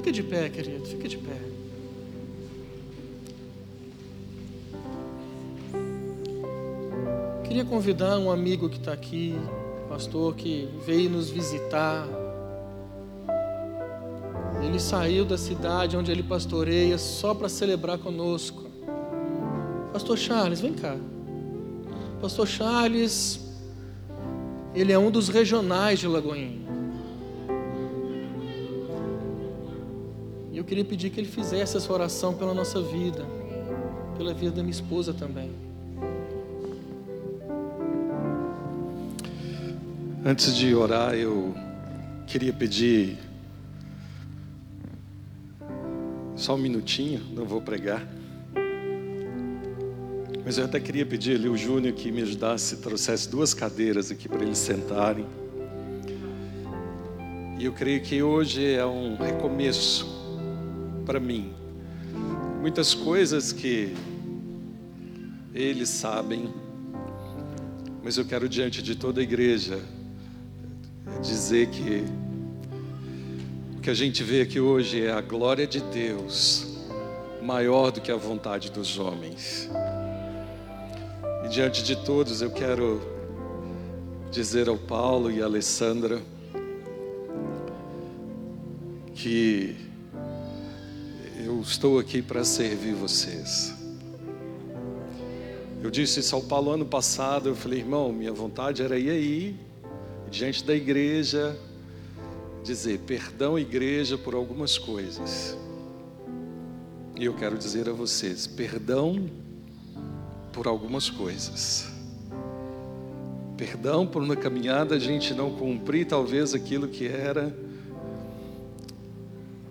Fica de pé, querido, fica de pé. Queria convidar um amigo que está aqui, pastor, que veio nos visitar. Ele saiu da cidade onde ele pastoreia só para celebrar conosco. Pastor Charles, vem cá. Pastor Charles, ele é um dos regionais de Lagoinha. Eu queria pedir que ele fizesse essa oração pela nossa vida, pela vida da minha esposa também. Antes de orar, eu queria pedir só um minutinho, não vou pregar. Mas eu até queria pedir ali o Júnior que me ajudasse, trouxesse duas cadeiras aqui para eles sentarem. E eu creio que hoje é um recomeço para mim. Muitas coisas que eles sabem, mas eu quero diante de toda a igreja dizer que o que a gente vê aqui hoje é a glória de Deus maior do que a vontade dos homens. E diante de todos eu quero dizer ao Paulo e à Alessandra que eu estou aqui para servir vocês. Eu disse isso ao Paulo ano passado, eu falei, irmão, minha vontade era ir aí diante da igreja, dizer perdão, igreja, por algumas coisas. E eu quero dizer a vocês: perdão por algumas coisas. Perdão por na caminhada a gente não cumprir talvez aquilo que era,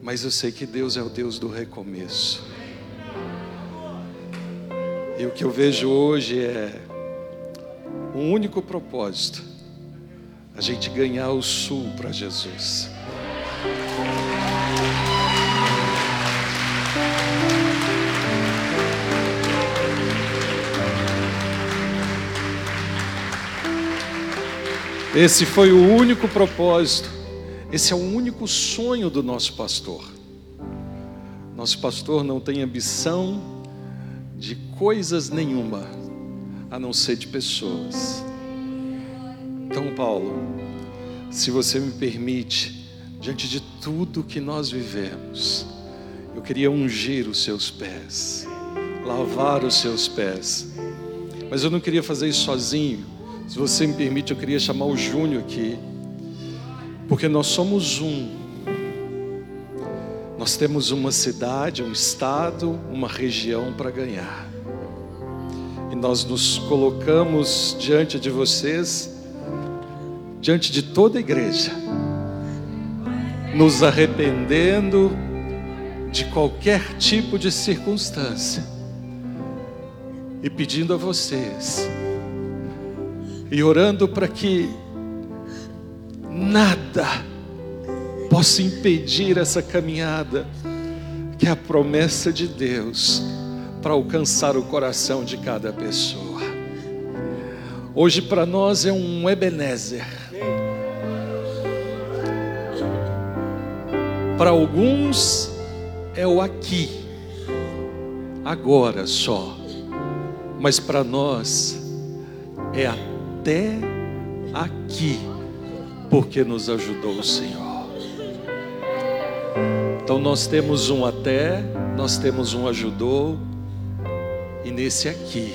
mas eu sei que Deus é o Deus do recomeço. E o que eu vejo hoje é um único propósito a gente ganhar o sul para Jesus. Esse foi o único propósito, esse é o único sonho do nosso pastor. Nosso pastor não tem ambição de coisas nenhuma, a não ser de pessoas. Então, Paulo, se você me permite, diante de tudo que nós vivemos, eu queria ungir os seus pés, lavar os seus pés, mas eu não queria fazer isso sozinho. Se você me permite, eu queria chamar o Júnior aqui, porque nós somos um. Nós temos uma cidade, um estado, uma região para ganhar. E nós nos colocamos diante de vocês diante de toda a igreja, nos arrependendo de qualquer tipo de circunstância e pedindo a vocês e orando para que nada possa impedir essa caminhada, que é a promessa de Deus para alcançar o coração de cada pessoa. Hoje para nós é um Ebenezer. Para alguns é o aqui, agora só, mas para nós é até aqui, porque nos ajudou o Senhor. Então nós temos um até, nós temos um ajudou, e nesse aqui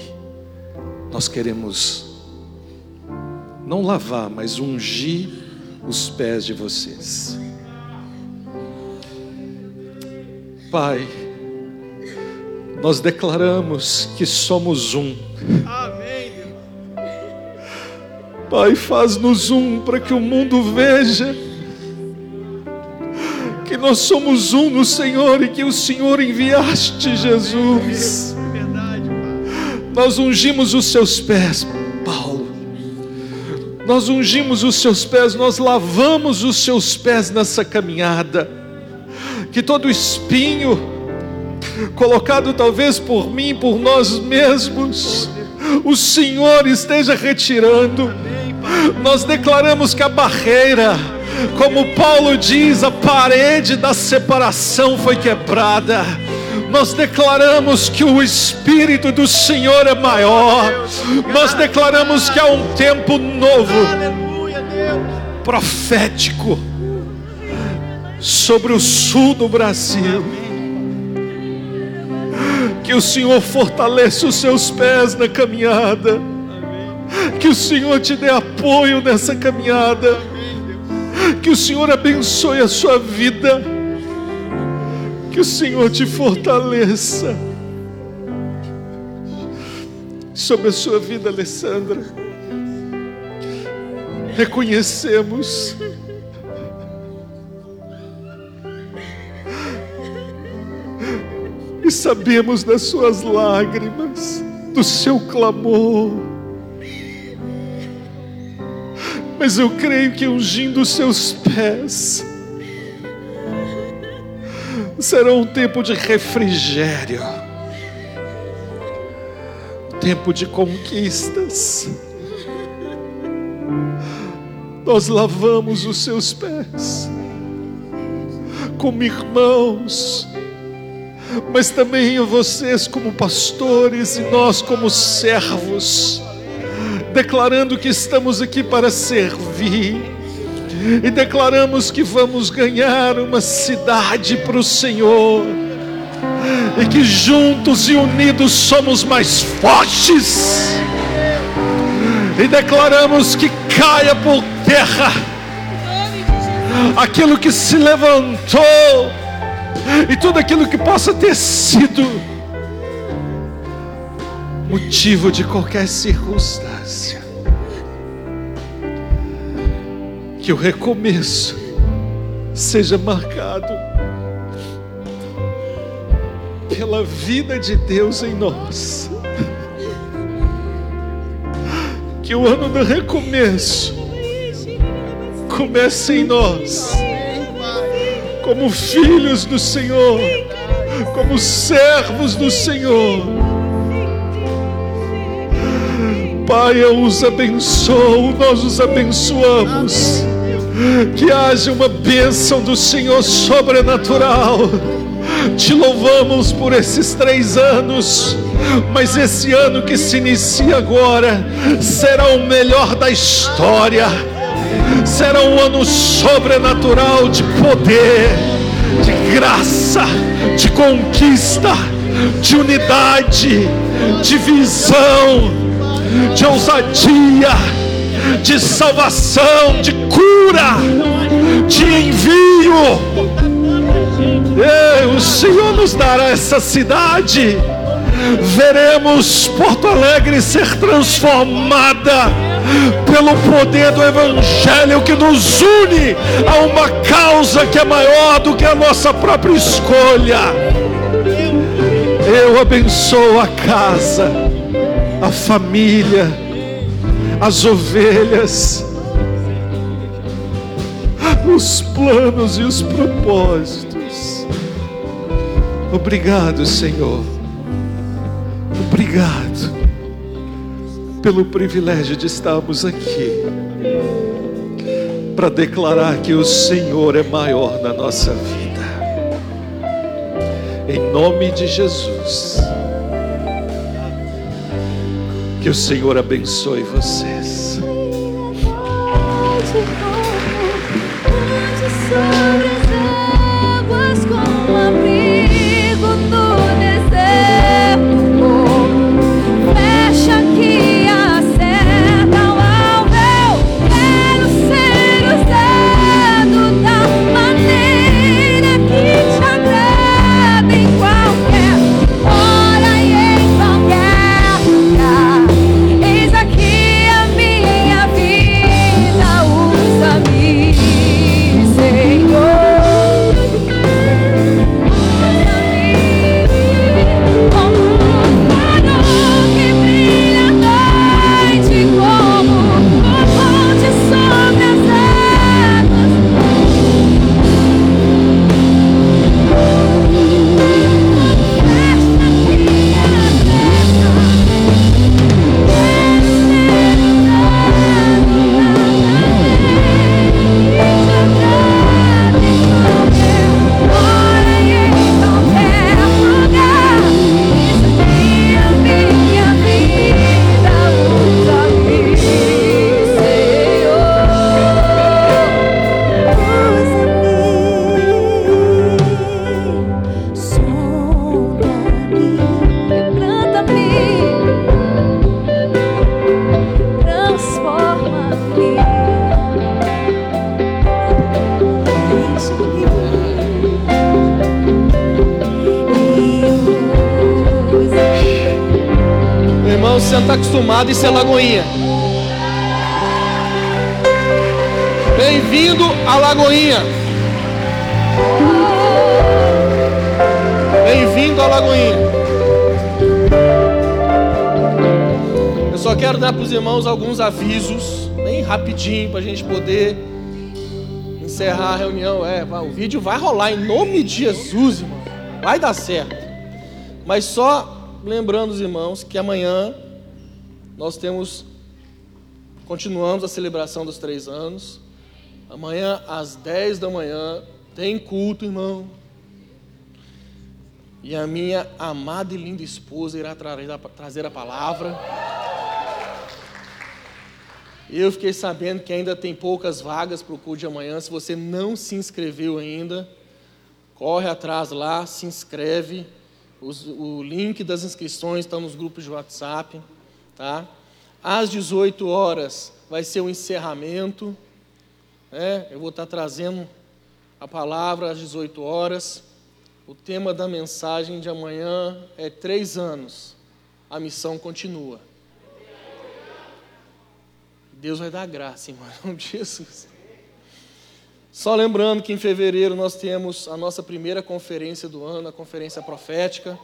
nós queremos não lavar, mas ungir os pés de vocês. Pai, nós declaramos que somos um. Pai, faz-nos um para que o mundo veja que nós somos um no Senhor e que o Senhor enviaste Jesus. Nós ungimos os seus pés, Paulo. Nós ungimos os seus pés, nós lavamos os seus pés nessa caminhada. Que todo espinho colocado talvez por mim, por nós mesmos, o Senhor esteja retirando. Nós declaramos que a barreira, como Paulo diz, a parede da separação foi quebrada. Nós declaramos que o Espírito do Senhor é maior. Nós declaramos que há um tempo novo, profético, sobre o sul do Brasil. Que o Senhor fortaleça os seus pés na caminhada. Que o Senhor te dê apoio nessa caminhada. Que o Senhor abençoe a sua vida. Que o Senhor te fortaleça. Sobre a sua vida, Alessandra. Reconhecemos. E sabemos das suas lágrimas, do seu clamor. Mas eu creio que ungindo os seus pés será um tempo de refrigério, tempo de conquistas. Nós lavamos os seus pés como irmãos, mas também vocês como pastores e nós como servos declarando que estamos aqui para servir, e declaramos que vamos ganhar uma cidade para o Senhor, e que juntos e unidos somos mais fortes, e declaramos que caia por terra aquilo que se levantou, e tudo aquilo que possa ter sido motivo de qualquer circunstância. Que o recomeço seja marcado pela vida de Deus em nós. Que o ano do recomeço comece em nós, como filhos do Senhor, como servos do Senhor Pai, eu os abençoo, nós os abençoamos. Que haja uma bênção do Senhor sobrenatural. Te louvamos por esses três anos, mas esse ano que se inicia agora será o melhor da história. Será um ano sobrenatural de poder, de graça, de conquista, de unidade, de visão de ousadia, de salvação, de cura, de envio. E o Senhor nos dará essa cidade. Veremos Porto Alegre ser transformada pelo poder do Evangelho que nos une a uma causa que é maior do que a nossa própria escolha. Eu abençoo a casa a família, as ovelhas, os planos e os propósitos. Obrigado, Senhor. Obrigado pelo privilégio de estarmos aqui para declarar que o Senhor é maior na nossa vida. Em nome de Jesus. Que o Senhor abençoe vocês. Acostumado em ser Lagoinha. Bem-vindo à Lagoinha. Bem-vindo à Lagoinha. Eu só quero dar para os irmãos alguns avisos, bem rapidinho, para a gente poder encerrar a reunião. É, o vídeo vai rolar em nome de Jesus, irmão. Vai dar certo. Mas só lembrando os irmãos que amanhã nós temos, continuamos a celebração dos três anos. Amanhã às 10 da manhã tem culto, irmão. E a minha amada e linda esposa irá trazer a palavra. Eu fiquei sabendo que ainda tem poucas vagas para o culto de amanhã. Se você não se inscreveu ainda, corre atrás lá, se inscreve. Os, o link das inscrições está nos grupos de WhatsApp. Tá? Às 18 horas vai ser o encerramento. Né? Eu vou estar trazendo a palavra às 18 horas. O tema da mensagem de amanhã é três anos. A missão continua. Deus vai dar graça, irmão, em nome de Jesus. Só lembrando que em fevereiro nós temos a nossa primeira conferência do ano, a conferência profética.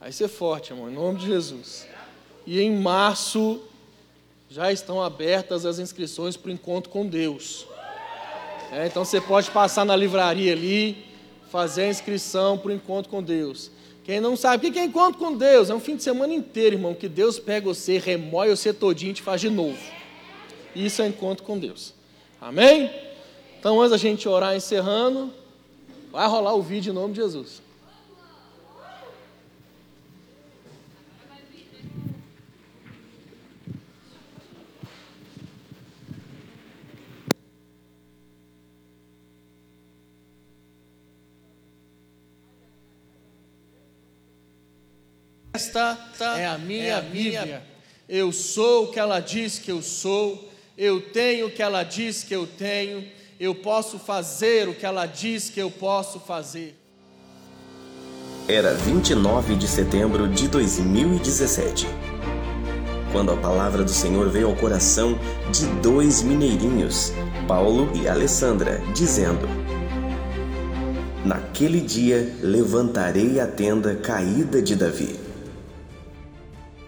Vai ser forte, irmão, em nome de Jesus. E em março já estão abertas as inscrições para o encontro com Deus. É, então você pode passar na livraria ali, fazer a inscrição para o encontro com Deus. Quem não sabe o que é encontro com Deus? É um fim de semana inteiro, irmão, que Deus pega você, remói você todinho e te faz de novo. Isso é encontro com Deus. Amém? Então, antes da gente orar encerrando, vai rolar o vídeo em nome de Jesus. Esta é a minha Bíblia. Eu sou o que ela diz que eu sou. Eu tenho o que ela diz que eu tenho. Eu posso fazer o que ela diz que eu posso fazer. Era 29 de setembro de 2017. Quando a palavra do Senhor veio ao coração de dois mineirinhos, Paulo e Alessandra, dizendo: Naquele dia levantarei a tenda caída de Davi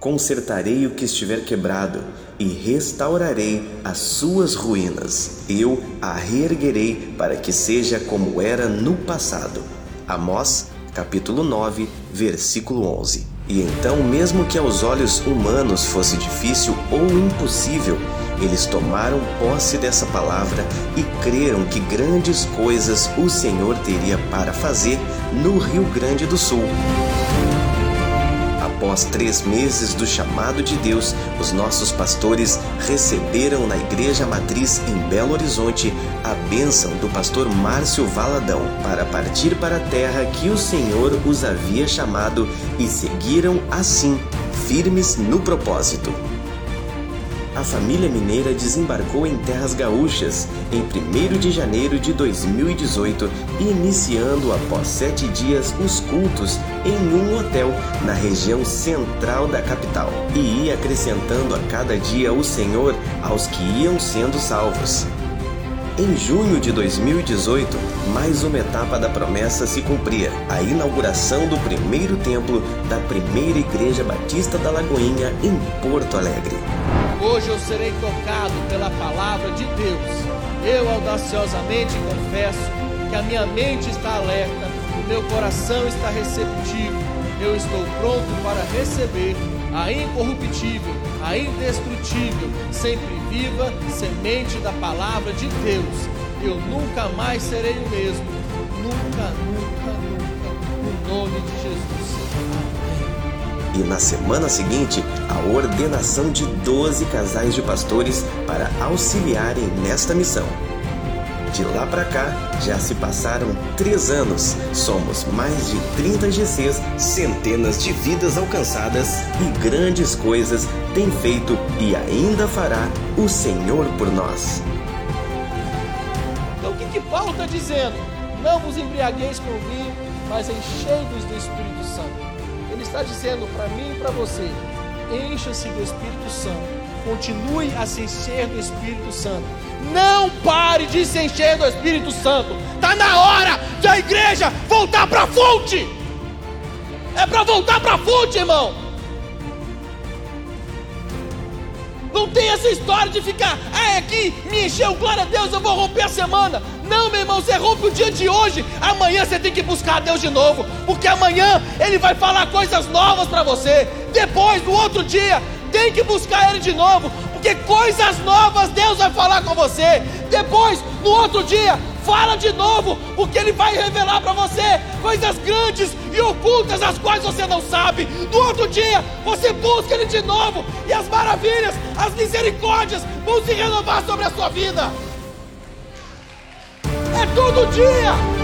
consertarei o que estiver quebrado e restaurarei as suas ruínas. Eu a reerguerei para que seja como era no passado. Amós, capítulo 9, versículo 11. E então, mesmo que aos olhos humanos fosse difícil ou impossível, eles tomaram posse dessa palavra e creram que grandes coisas o Senhor teria para fazer no Rio Grande do Sul. Após três meses do chamado de Deus, os nossos pastores receberam na Igreja Matriz em Belo Horizonte a bênção do pastor Márcio Valadão para partir para a terra que o Senhor os havia chamado e seguiram assim, firmes no propósito a família mineira desembarcou em terras gaúchas em 1 de janeiro de 2018, iniciando após sete dias os cultos em um hotel na região central da capital, e ia acrescentando a cada dia o Senhor aos que iam sendo salvos. Em junho de 2018, mais uma etapa da promessa se cumpria: a inauguração do primeiro templo da primeira Igreja Batista da Lagoinha, em Porto Alegre. Hoje eu serei tocado pela palavra de Deus. Eu audaciosamente confesso que a minha mente está alerta, o meu coração está receptivo. Eu estou pronto para receber a incorruptível, a indestrutível, sempre viva semente da palavra de Deus. Eu nunca mais serei o mesmo. Nunca, nunca, nunca. No nome de Jesus. E na semana seguinte, a ordenação de 12 casais de pastores para auxiliarem nesta missão. De lá para cá, já se passaram três anos. Somos mais de 30 GCs, centenas de vidas alcançadas e grandes coisas tem feito e ainda fará o Senhor por nós. Então o que, que Paulo está dizendo? Não vos embriagueis com vinho, mas enchei-vos do Espírito Santo está dizendo para mim e para você: encha-se do Espírito Santo. Continue a se encher do Espírito Santo. Não pare de se encher do Espírito Santo. Está na hora da igreja voltar para a fonte. É para voltar para a fonte, irmão. Não tem essa história de ficar, ah, é aqui, me encheu, glória a Deus, eu vou romper a semana. Não, meu irmão, você rompe o dia de hoje. Amanhã você tem que buscar a Deus de novo, porque amanhã Ele vai falar coisas novas para você. Depois, no outro dia, tem que buscar Ele de novo, porque coisas novas Deus vai falar com você. Depois, no outro dia, fala de novo, porque Ele vai revelar para você coisas grandes e ocultas as quais você não sabe. No outro dia, você busca Ele de novo e as maravilhas, as misericórdias vão se renovar sobre a sua vida. É todo dia.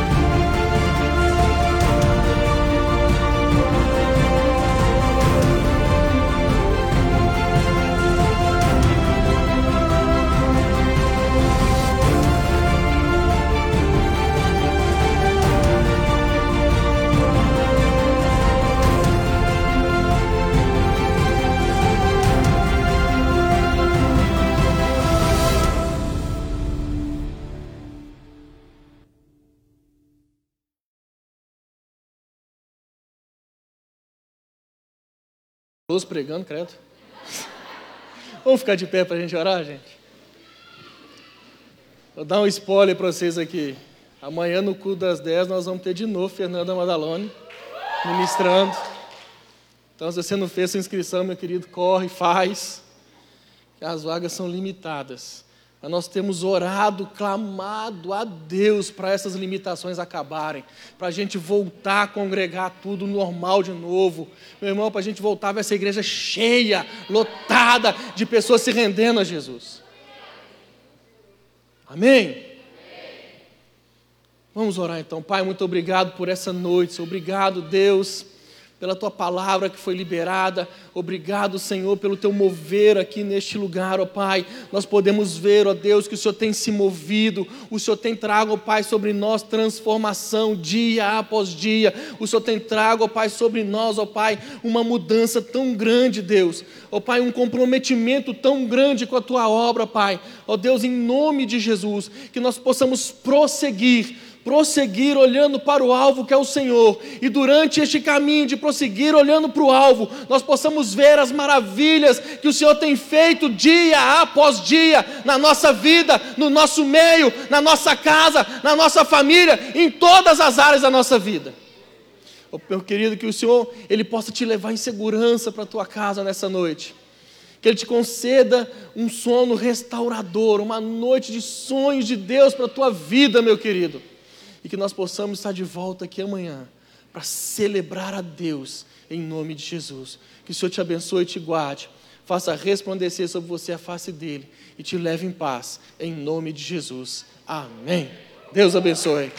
Luz pregando, credo. Vamos ficar de pé para a gente orar, gente? Vou dar um spoiler para vocês aqui. Amanhã no culto das 10 nós vamos ter de novo Fernanda Madalone ministrando. Então, se você não fez sua inscrição, meu querido, corre, faz. As vagas são limitadas. Mas nós temos orado, clamado a Deus para essas limitações acabarem, para a gente voltar a congregar tudo normal de novo. Meu irmão, para a gente voltar a ver essa igreja cheia, lotada de pessoas se rendendo a Jesus. Amém? Vamos orar então. Pai, muito obrigado por essa noite. Obrigado, Deus pela tua palavra que foi liberada. Obrigado, Senhor, pelo teu mover aqui neste lugar, ó Pai. Nós podemos ver, ó Deus, que o Senhor tem se movido, o Senhor tem trago, ó Pai, sobre nós transformação dia após dia. O Senhor tem trago, ó Pai, sobre nós, ó Pai, uma mudança tão grande, Deus. Ó Pai, um comprometimento tão grande com a tua obra, Pai. Ó Deus, em nome de Jesus, que nós possamos prosseguir prosseguir olhando para o alvo que é o Senhor, e durante este caminho de prosseguir olhando para o alvo, nós possamos ver as maravilhas que o Senhor tem feito dia após dia na nossa vida, no nosso meio, na nossa casa, na nossa família, em todas as áreas da nossa vida. Oh, meu querido, que o Senhor ele possa te levar em segurança para a tua casa nessa noite. Que Ele te conceda um sono restaurador, uma noite de sonhos de Deus para a tua vida, meu querido e que nós possamos estar de volta aqui amanhã para celebrar a Deus em nome de Jesus. Que o Senhor te abençoe e te guarde, faça resplandecer sobre você a face dele e te leve em paz em nome de Jesus. Amém. Deus abençoe.